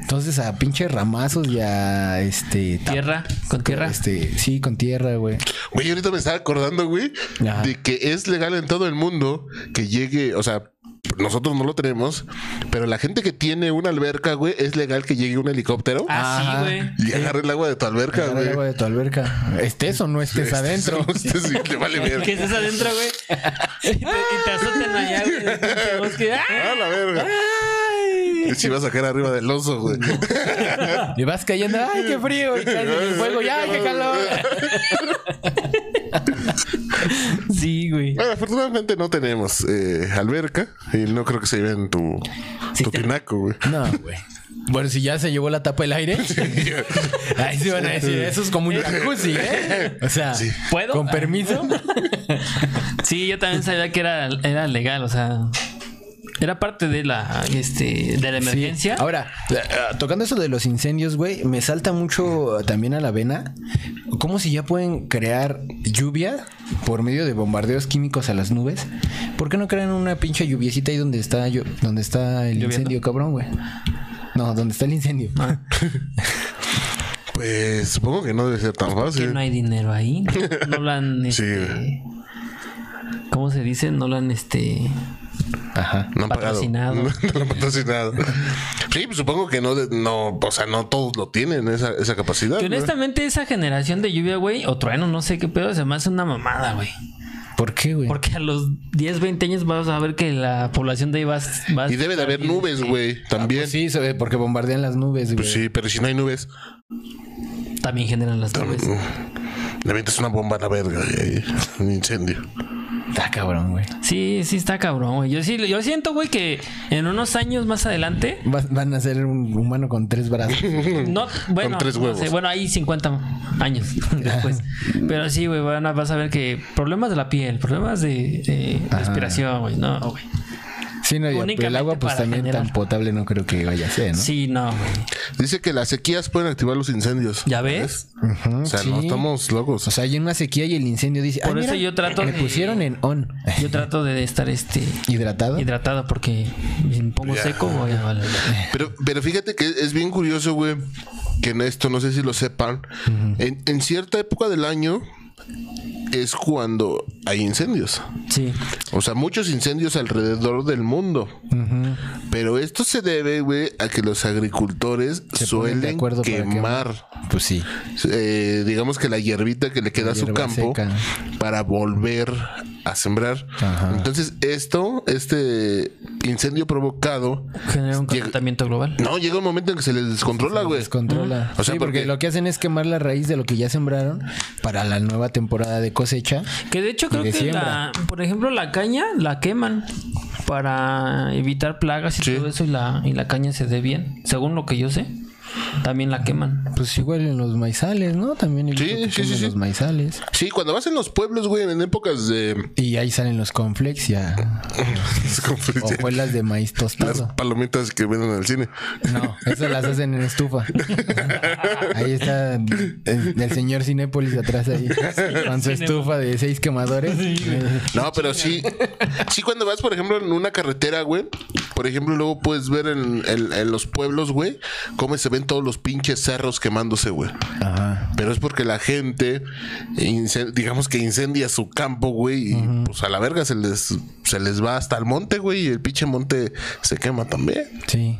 Entonces a pinche ramazos y a este Tierra, con tierra. Este, sí, con tierra, güey. Güey, ahorita me estaba acordando, güey, Ajá. de que es legal en todo el mundo que llegue, o sea, nosotros no lo tenemos, pero la gente que tiene una alberca, güey, es legal que llegue un helicóptero Ah, Ajá. sí, güey. y agarre el agua de tu alberca, güey. el agua de tu alberca. Estés o no estés adentro. Este sí, le vale ver. ¿Qué es adentro, güey? [LAUGHS] y, te, y te azotan allá, güey. pinche bosque. [LAUGHS] ¡Ah! Ah. Si vas a caer arriba del oso, güey. Y vas cayendo, ay, qué frío, y caes en el fuego, ya, qué calor. Sí, güey. Bueno, afortunadamente no tenemos eh, alberca y no creo que se lleve en tu, tu tinaco, güey. No, güey. Bueno, si ya se llevó la tapa el aire, ahí se van a decir, eso es como un jacuzzi, ¿eh? O sea, ¿Puedo? con permiso. Sí, yo también sabía que era, era legal, o sea. Era parte de la, este, de la emergencia. Sí. Ahora, eh, tocando eso de los incendios, güey, me salta mucho también a la vena. ¿Cómo si ya pueden crear lluvia por medio de bombardeos químicos a las nubes? ¿Por qué no crean una pinche lluviecita ahí donde está, llo- donde está el Lloviendo. incendio, cabrón, güey? No, donde está el incendio. [LAUGHS] Pues supongo que no debe ser tan que fácil. no hay dinero ahí. No, no lo han, [LAUGHS] Sí, este, ¿cómo se dice? No lo han, este, Ajá. No han pagado. Patrocinado. [LAUGHS] No, lo han patrocinado. Sí, pues supongo que no, no, o sea, no todos lo tienen, esa, esa capacidad. que ¿no? honestamente esa generación de lluvia, güey, o trueno, no sé qué pedo, se me hace una mamada, güey. ¿Por qué, güey? Porque a los 10, 20 años vas a ver que la población de ahí va, va a Y debe de haber nubes, este, güey, también. Pues sí, se- porque bombardean las nubes, güey. Pues sí, pero si no hay nubes, También generan las nubes. le avientas una bomba a la verga un incendio. Está cabrón, güey. Sí, sí está cabrón, güey. Yo sí, yo siento, güey, que en unos años más adelante, Va- Van a ser un humano con tres brazos. [LAUGHS] no, bueno, tres no huevos. sé, bueno, hay 50 años [LAUGHS] después. Pero sí, güey, van a- vas a ver que problemas de la piel, problemas de, de respiración, güey. No, güey. Sí, no, y el Únicamente agua pues también generar. tan potable no creo que vaya a ser, ¿no? Sí, no. Dice que las sequías pueden activar los incendios. ¿Ya ves? Ujú, O sea, sí. no estamos locos. O sea, hay una sequía y el incendio dice. Por "Ay, eso mira, yo trato Me de- pusieron en on. Yo trato de estar este ¿Hidratado? hidratado porque me pongo Ya. seco voy a valer. Pero, pero fíjate que es bien curioso, güey, que en esto, no sé si lo sepan, en, en cierta época del año es cuando hay incendios. Sí. O sea, muchos incendios alrededor del mundo. Pero esto se debe, güey, a que los agricultores Se suelen quemar, Pues sí. eh, digamos que la hierbita que le queda a su campo seca. para volver a sembrar. Ajá. Entonces, esto, este incendio provocado, Genera un calentamiento global. no, llega un momento en que se les descontrola, güey. Descontrola. O sea, sí, porque, porque- lo que hacen es quemar la raíz de lo que ya sembraron para la nueva temporada de cosecha. Que de hecho creo de que siembra. la, por ejemplo, la caña la queman para evitar plagas y Sí. todo eso y la, y la caña se dé bien, según lo que yo sé. También la queman. Pues igual en los maizales, ¿no? También Sí, sí, sí, sí. los maizales. Sí, cuando vas en los pueblos, güey, en épocas de... Y ahí salen los conflex ya. Hojuelas de maíz Las tostado. palomitas que venden en el cine. No, esas las hacen en estufa. Ahí está el, el señor Cinépolis atrás ahí. [LAUGHS] Con su estufa de seis quemadores. No, pero sí. Sí, cuando vas, por ejemplo, en una carretera, güey. Por ejemplo, luego puedes ver en, en- en los pueblos, güey, cómo se ven todos los pinches cerros quemándose, güey. Ajá. Pero es porque la gente, digamos que incendia su campo, güey, y pues a la verga se les, se les va hasta el monte, güey, y el pinche monte se quema también. Sí.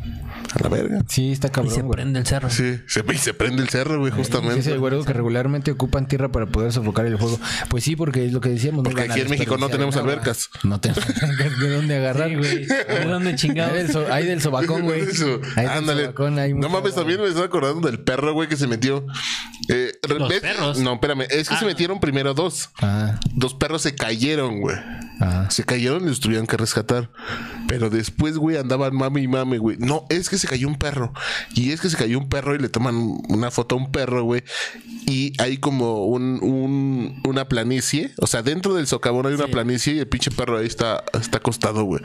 A la verga. Sí, está Y se cabrón, güey. prende el cerro. Sí, se, y se prende el cerro, güey, Sí, es justamente. el güero que regularmente ocupan tierra para poder sofocar el fuego. Pues sí, porque es lo que decíamos. no Porque a aquí en México no tenemos albercas. No tenemos albercas de dónde agarrar, Sí, güey. güey. ¿De dónde Hay chingados? del, so- hay del sobacón, güey. [LAUGHS] Hay del ándale. sobacón, hay no mames, también me estaba acordando del perro, güey, que se metió. Eh, Los ¿ves? perros. No, espérame. Es que se metieron primero dos. Ah, Dos perros se cayeron, güey. ah. Se cayeron y los tuvieron que rescatar. Pero después, güey, andaban mame y mame, güey. No, es que se cayó un perro. Y es que se cayó un perro y le toman una foto a un perro, güey. Y hay como un, un- una planicie. O sea, dentro del socavón hay una planicie y el pinche perro ahí está, está acostado, güey.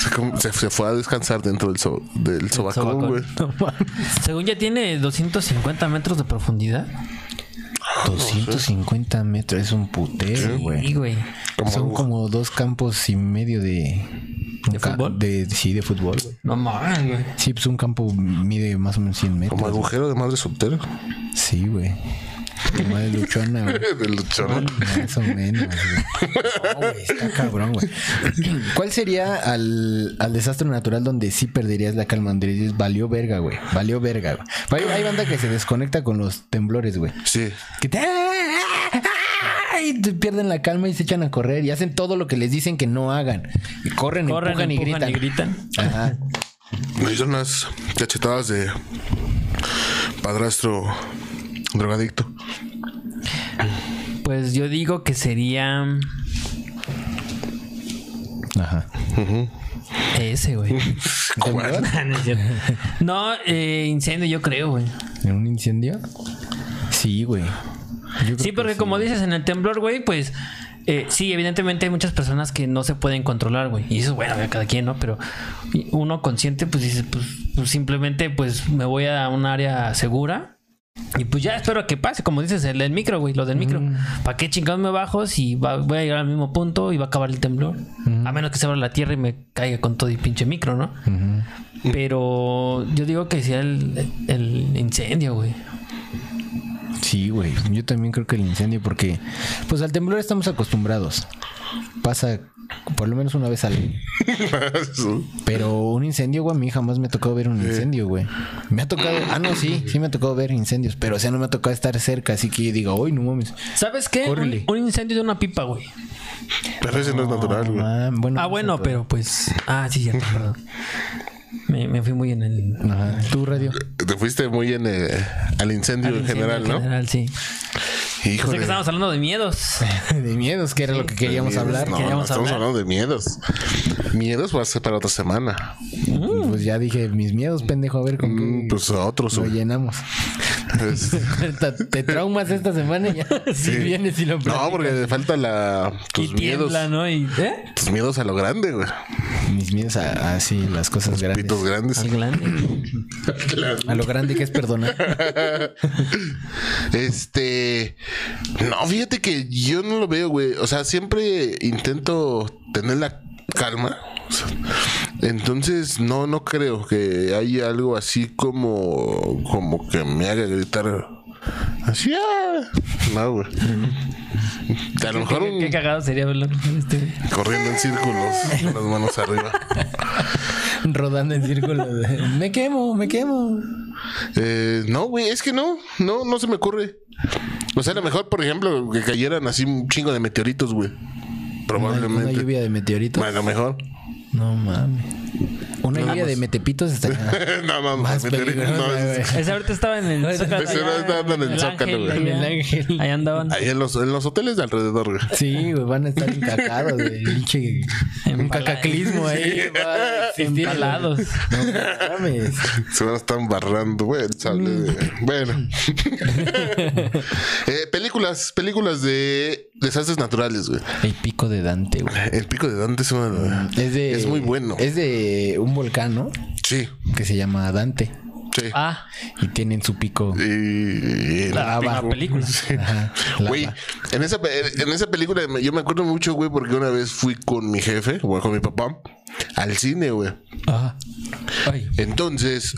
Se, como- se- se fue a descansar dentro del, so- del sobacón, sobacón. güey. [LAUGHS] Según ya tiene 250 metros de profundidad. 250 metros, es un putero, güey. güey. Como Son como dos campos y medio de... ¿De fútbol? De, sí, de fútbol. No mames, güey. Sí, pues un campo mide más o menos 100 metros. Como agujero de madre soltero. Sí, güey. Como de luchona, güey. [LAUGHS] de luchón. Más o menos, güey. No, güey, está cabrón, güey. [CLEARS THROAT] ¿Cuál sería al, al desastre natural donde sí perderías la calma? Donde dices, valió verga, güey. Valió verga, güey. Hay, hay banda que se desconecta con los temblores, güey. Sí. Que te... Y te pierden la calma y se echan a correr y hacen todo lo que les dicen que no hagan. Y corren, Corren, empujan, y gritan. y gritan. Ajá. Me hizo unas cachetadas de padrastro drogadicto. [LAUGHS] Pues yo digo que sería Ajá. ese, güey. [LAUGHS] [LAUGHS] No, eh, incendio, yo creo, güey. ¿En un incendio? Sí, güey. Sí, que porque como dices, en el temblor, güey, pues eh, sí, evidentemente hay muchas personas que no se pueden controlar, güey. Y eso, bueno, cada quien, ¿no? Pero uno consciente, pues dice, pues, pues, simplemente, pues me voy a un área segura. Y pues ya espero que pase, como dices, el del micro, güey, lo del micro. ¿Para qué chingados me bajo si va- voy a llegar al mismo punto y va a acabar el temblor? A menos que se abra la tierra y me caiga con todo y pinche micro, ¿no? Pero yo digo que sea el, el incendio, güey. Sí, güey. Yo también creo que el incendio, porque pues al temblor estamos acostumbrados. Pasa por lo menos una vez al. [LAUGHS] Pero un incendio, güey, a mí jamás me ha tocado ver un incendio, güey. Me ha tocado, ah, no, sí, sí me ha tocado ver incendios, pero o sea, no me ha tocado estar cerca, así que yo digo, uy, no mames. ¿Sabes qué? Un, un incendio de una pipa, güey. Pero ese no es natural, güey. Ah, bueno, Ah, bueno, pero pues. Ah, sí, cierto, perdón. Me, me fui muy en el. Ajá. Tu radio. Te fuiste muy en eh, al incendio al en incendio general, en ¿no? general, sí. Sé Híjole. que estábamos hablando de miedos. [LAUGHS] De miedos, que era lo que queríamos Miedos. hablar. No, no, estamos hablar. hablando de miedos. Miedos va a ser para otra semana. Pues ya dije, mis miedos, pendejo, a ver con Mm, qué Pues a otros. lo llenamos. [LAUGHS] Es- te, traumas esta semana y ya. [LAUGHS] Si vienes y lo No, platicas. porque te falta la tus y miedos. tiembla, ¿no? Y, ¿eh? Tus miedos a lo grande, güey. Mis miedos a, a sí, las cosas grandes. Pitos grandes. Al grande. A lo grande que es perdonar. Este. No, fíjate que yo no lo veo, güey. O sea, siempre intento tener la calma. Entonces, no, no creo que haya algo así como. como que me haga gritar. Así, ah. No, güey. A lo mejor Qué, qué cagado sería verlo. Este, corriendo en círculos, con las manos arriba. [LAUGHS] Rodando en círculo. de, me quemo, me quemo. Eh, no, güey, es que no, no, no se me ocurre. O sea, a lo mejor, por ejemplo, que cayeran así un chingo de meteoritos, güey. Una, Probablemente. una lluvia de meteoritos. A lo mejor. No mames. Una lluvia de metepitos estaría no, no, no, más me meteré- peligrosa, no, es- güey. Ese ahorita estaba en el Zócalo. Ese ahorita en el Zócalo, güey. allá. En el Ángel. Ahí andaban. Ahí en los, en los hoteles de alrededor, güey. Sí, güey, van a estar encacados de [LAUGHS] pinche. Un cacaclismo ahí. va a existir. Empalados. No mames. Se van a estar barrando, güey. de- Bueno. [LAUGHS] Eh, películas, películas de desastres naturales, güey. El pico de Dante, güey. El pico de Dante es una... Es de. Es muy bueno. Es de un volcán, ¿no? Sí, Que se llama Dante. sí. Ah, Y tiene en su pico. Y, y la, película. [LAUGHS] Sí. Ajá, lava. Güey, en esa, en esa película yo me acuerdo mucho, güey, porque una vez fui con mi jefe, o con mi papá, al cine, güey. Ajá. Ay. Entonces,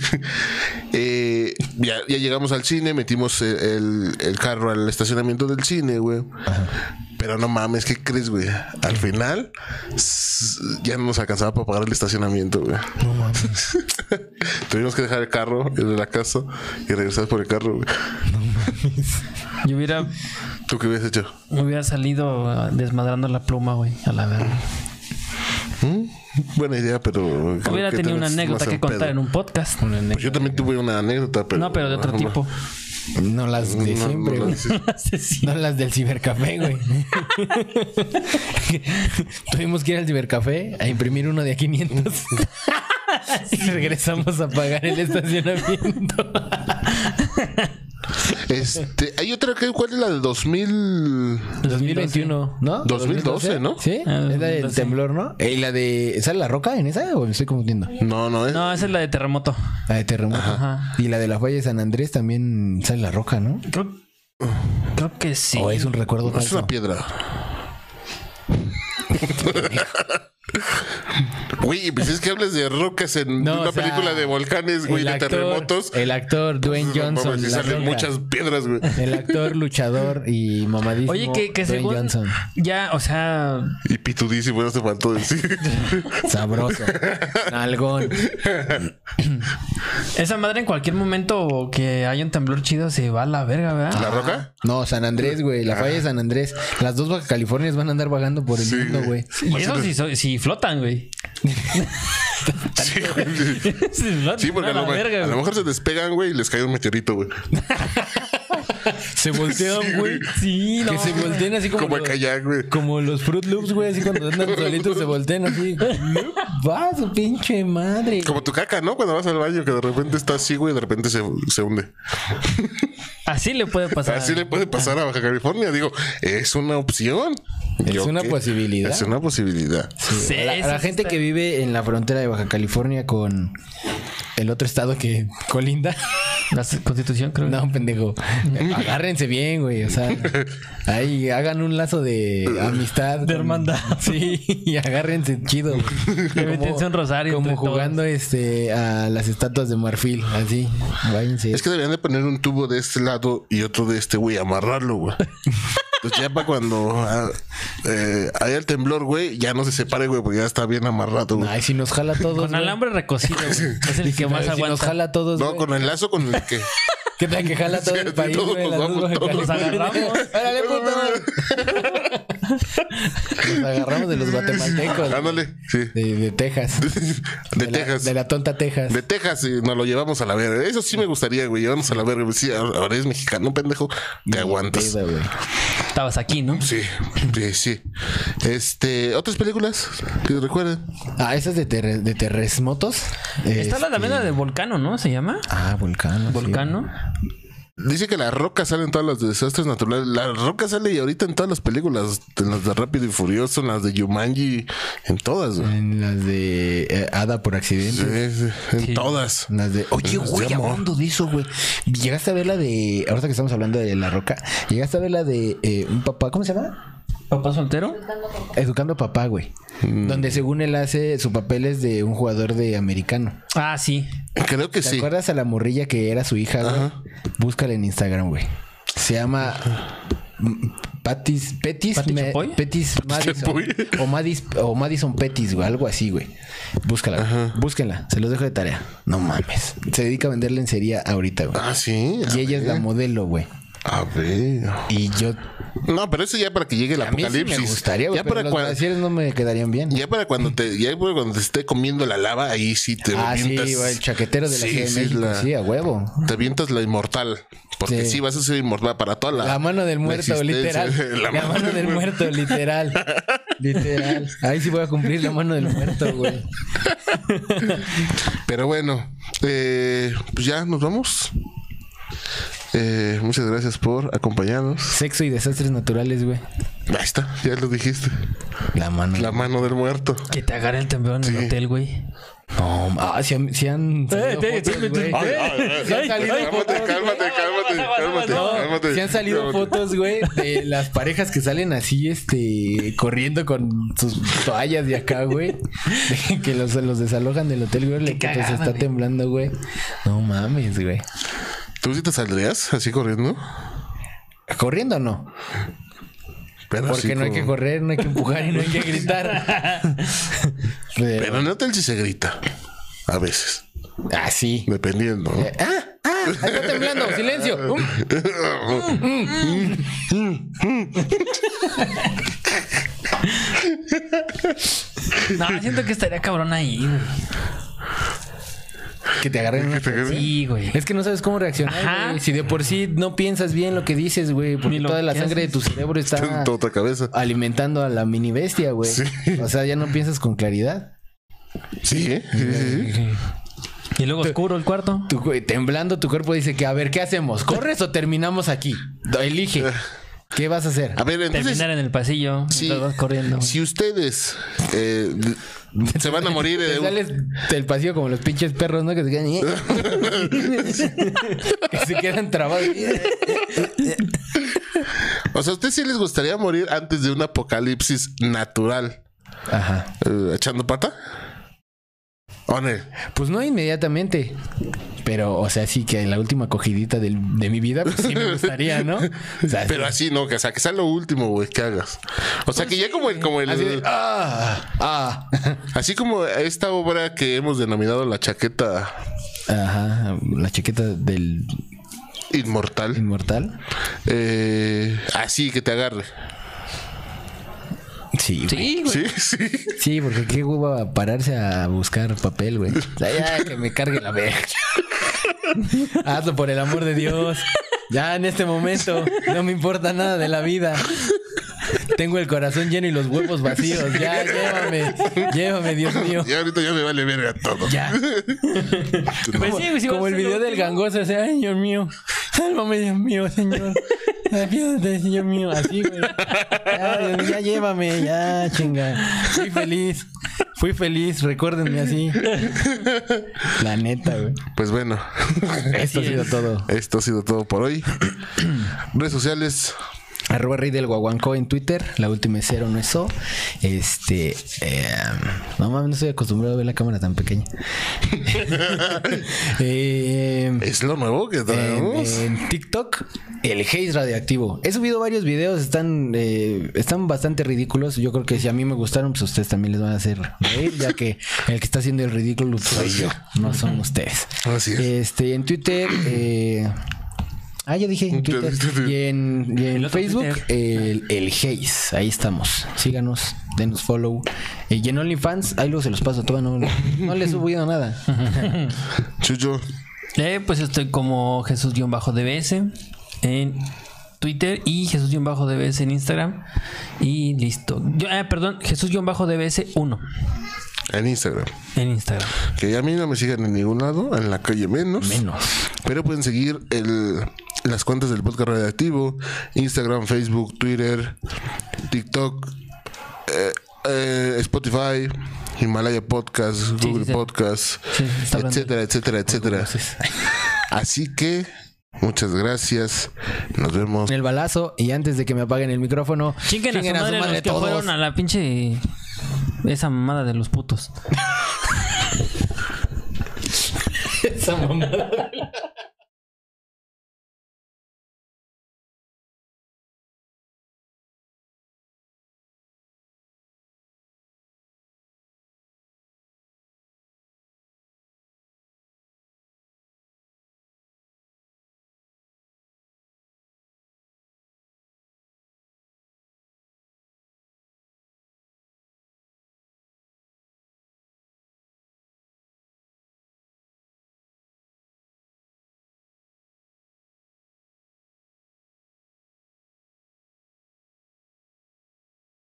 [LAUGHS] eh, ya, ya llegamos al cine, metimos el, carro al estacionamiento del cine, güey. Pero no mames, ¿qué crees, güey? Al final, ya no nos alcanzaba para pagar el estacionamiento, güey. No mames. [LAUGHS] Tuvimos que dejar el carro en la casa y regresar por el carro, güey. Yo hubiera, ¿Tú qué hubieras hecho? hubiera salido ah, desmadrando la pluma, güey, a la verga. [LAUGHS] Buena idea, pero. Hubiera tenido una anécdota que contar pedo. en un podcast. Pues yo también tuve una anécdota, pero. No, pero de otro tipo. No las de No, siempre, no, no. [LAUGHS] Sí. No las del cibercafé, güey. [LAUGHS] Tuvimos que ir al cibercafé a imprimir uno de a 500. y regresamos a pagar el estacionamiento. Este, hay otra que, ¿cuál es la de 2000? 2021, ¿no? 2012, ¿no? Sí, Ah, es la del 2012. temblor, ¿no? ¿Y la de. ¿Sale la roca en esa o me estoy confundiendo? No, no es. No, esa es la de terremoto. La de terremoto. Ajá. Y la de la falla de San Andrés también sale la roca, ¿no? Creo, creo que sí. O es un recuerdo Es falso. una piedra. [LAUGHS] Güey, pues es que hablas de rocas en No, una o sea, película de volcanes, güey, de actor- terremotos. El actor Dwayne No Johnson. mames, sí La salen Roca. muchas piedras, güey. El actor luchador y mamadísimo. Oye, que, que Dwayne según Johnson. ya, o sea, Y pitudísimo, no te faltó decir. [LAUGHS] Sabroso. Nalgón. [COUGHS] esa madre en cualquier momento que haya un temblor chido se va a la verga, ¿verdad? ¿La roca? No, San Andrés, güey. La falla de San Andrés. Las dos Baja Californias van a andar vagando por el Sí. mundo, güey. Y eso sí, so- flotan, güey. Sí, güey. [LAUGHS] Sí, porque a, lo, verga, a lo mejor se despegan, güey, y les cae un meteorito, güey. [LAUGHS] [LAUGHS] Se voltean, güey. Sí, no. Que se volteen así como, Como el los, kayak, güey. como los Fruit Loops, güey. Así cuando andan solitos se voltean así. Va su pinche madre. Como tu caca, ¿no? Cuando vas al baño, que de repente está así, güey, y de repente se, se hunde. Así le puede pasar. Así le puede pasar a Baja California. Digo, es una opción. Es Yo una qué- posibilidad. Es una posibilidad. Sí, A la, a la eso gente está- que vive en la frontera de Baja California con el otro estado que colinda. La constitución, creo. No, pendejo. [LAUGHS] [LAUGHS] Agárrense bien, güey. O sea, ahí hagan un lazo de amistad. De hermandad. [LAUGHS] Sí, y agárrense chido. Métense un rosario Como todos. jugando este a las estatuas de marfil. Así. Váyanse. Es que deberían de poner un tubo de este lado y otro de este, güey, amarrarlo, güey. Entonces ya para cuando ah, eh, haya el temblor, güey, ya no se separe, güey, porque ya está bien amarrado, güey. Ay, si nos jala todos. Con alambre recocido, güey. Es el [LAUGHS] que más si nos jala todos. No, con el lazo con el que... ¿Qué tal que jala a [LAUGHS] todo el país, todos güey? Las nos agarramos. [LAUGHS] ¡Órale, puto! Nos agarramos de los guatemaltecos. Ándale, sí. De, de Texas. [LAUGHS] De la- Texas. de la tonta Texas. De Texas y nos lo llevamos a la verga. Eso sí me gustaría, güey. Llevamos a la verga. Sí, ahora es mexicano, pendejo. Te aguantas. Estabas aquí, ¿no? Sí, sí, sí. Este, otras películas que recuerden. Ah, esas de, terre- de terremotos. Está la Este, también la de Volcano, ¿no? ¿Se llama? Ah, volcano. sí. Dice que la roca sale en todas las de desastres naturales. La roca sale y ahorita en todas las películas, en las de Rápido y Furioso, en las de Yumanji, en todas, güey. En las de eh, Hada por accidente. Sí, sí, en Sí. todas. En Las de. Oye, Las güey, hablando de eso, güey. Llegaste a ver la de. Ahorita que estamos hablando de La Roca. Llegaste a ver la de eh, un papá. ¿Cómo se llama? ¿Papá soltero? Educando a papá, güey. Mm. Donde según él hace su papel es de un jugador de americano. Ah, sí. Creo que ¿Te sí. acuerdas a la morrilla que era su hija, güey? Ajá. Búscala en Instagram, güey. Se llama Patis, Petis, ¿Pati Me- Chapoy? Petis Madison. O, Madis, o Madison Petis, güey, algo así, güey. Búscala, búsquenla, se los dejo de tarea. No mames. Se dedica a vender lencería ahorita, güey. Ah, sí. y ella es la modelo, güey. A ver. Y yo No, pero eso ya para que llegue el a mí sí apocalipsis. me gustaría, ya pero para los cuando no me quedarían bien. ya para cuando te ya para cuando te esté comiendo la lava, ahí sí te Ah, sí, avientas. güey, el chaquetero de la Sí, sí, México, la- sí, a huevo. Te avientas la inmortal. Porque Sí. sí. vas a ser inmortal para toda la. La mano del muerto, literal. La La, mano del muerto, literal. Literal. Ahí sí voy a cumplir la mano del muerto, güey. [LAUGHS] Pero bueno, eh, pues ya nos vamos. Eh, muchas gracias por acompañarnos. Sexo y desastres naturales, güey. Ahí está, ya lo dijiste. La mano. La mano del muerto. Que te agarre el temblor en el hotel, güey. No, ah, si han, sí han cálmate, fotos, cálmate, cálmate, cálmate, No, cálmate. sí han salido Cálmate. fotos, güey, de las parejas que salen así, este, corriendo con sus toallas de acá, güey. De que los, los desalojan del hotel, güey, le que se está temblando, güey. No mames, güey. ¿Tú sí te saldrías así corriendo? ¿Corriendo o no? Pero Porque no hay que correr, no hay que empujar y no hay que gritar. [LAUGHS] Pero Pero, en el hotel sí se grita. A veces. ah, sí. Dependiendo. ¿no? Ah, ah, está temblando, silencio. Um, [LAUGHS] No, siento que estaría cabrón ahí, que te agarren una Sí, güey. Es que no sabes cómo reaccionar, Ajá. güey. Si de por sí no piensas bien lo que dices, güey. Porque lo toda la que sangre de tu cerebro está [LAUGHS] En otra cabeza. alimentando a la mini bestia, güey. O sea, ya no piensas con claridad. Sí, ¿eh? sí, sí, sí. Y luego oscuro el cuarto. Tu, temblando, tu cuerpo dice que, a ver, ¿qué hacemos? ¿Corres o terminamos aquí? Elige. [LAUGHS] ¿Qué vas a hacer? A ver, entonces, Terminar en el pasillo. Sí. vas corriendo. si ustedes eh, se van a morir Te sales del pasillo como los pinches perros, ¿no? Que se quedan... [LAUGHS] que se quedan trabados. O sea, ¿a ustedes sí les gustaría morir antes de un apocalipsis natural? Ajá. Eh, ¿Echando pata? Pues no inmediatamente. Pero, o sea, sí que en la última cogidita de mi vida, pues sí me gustaría, ¿no? O sea, Pero sí. así no, que, o sea, que sea lo último, güey, que hagas. O sea, que ya como el, como el, Así de, ah, ah. [LAUGHS] así como esta obra que hemos denominado la chaqueta Ajá, la chaqueta del inmortal, inmortal. eh, así que te agarre. Sí, güey. Sí, güey. Sí, sí. Sí, porque qué hueva pararse a buscar papel, güey. O sea, ya que me cargue la verga. Hazlo por el amor de Dios. Ya en este momento no me importa nada de la vida. Tengo el corazón lleno y los huevos vacíos. Ya, [LAUGHS] llévame. Llévame, Dios mío. Y ahorita ya me vale verga todo. Ya. [LAUGHS] Pues sí, sí Como el video del gangoso, o sea, ay, Dios mío, sálvame, Dios mío, Señor. Ayúdate, Dios mío, así, güey. Ya, ya llévame, ya, chinga. Fui feliz, fui feliz, recuérdenme así. La neta, güey. Pues bueno, Esto ha sido todo. esto ha sido todo por hoy. Redes sociales. Arroba Rey del Guaguancó en Twitter. La última es cero, no es so. Este. eh, no mames, no estoy acostumbrado a ver la cámara tan pequeña. [LAUGHS] eh, Es lo nuevo que en, traemos. en TikTok, el Haze Radioactivo. He subido varios videos, están, eh, están bastante ridículos. Yo creo que si a mí me gustaron, pues a ustedes también les van a hacer reír, ya que el que está haciendo el ridículo soy yo, no son ustedes. Así es. Este, en Twitter, eh, Ah, ya dije en Twitter. Y en, y en El otro Facebook, Twitter. el, el Haze. Ahí estamos. Síganos, denos follow. Eh, y en OnlyFans, ahí luego se los paso. Todavía no, no le he subido nada. [LAUGHS] Chucho. Eh, pues estoy como Jesús-DBS en Twitter y Jesús-DBS en Instagram. Y listo. Yo, eh, perdón, Jesús-DBS 1 En Instagram. en Instagram. Que a mí no me sigan en ningún lado, en la calle menos. Menos. Pero pueden seguir el, las cuentas del podcast radioactivo: Instagram, Facebook, Twitter, TikTok, eh, eh, Spotify, Himalaya Podcast, Google sí. Podcast, Sí, está hablando. etcétera, etcétera, etcétera. [LAUGHS] Así que muchas gracias. Nos vemos. En el balazo. Y antes de que me apaguen el micrófono, Chinguen a su madre, los que todos. fueron a la pinche... Esa mamada de los putos. [LAUGHS] [LAUGHS] Esa mamada.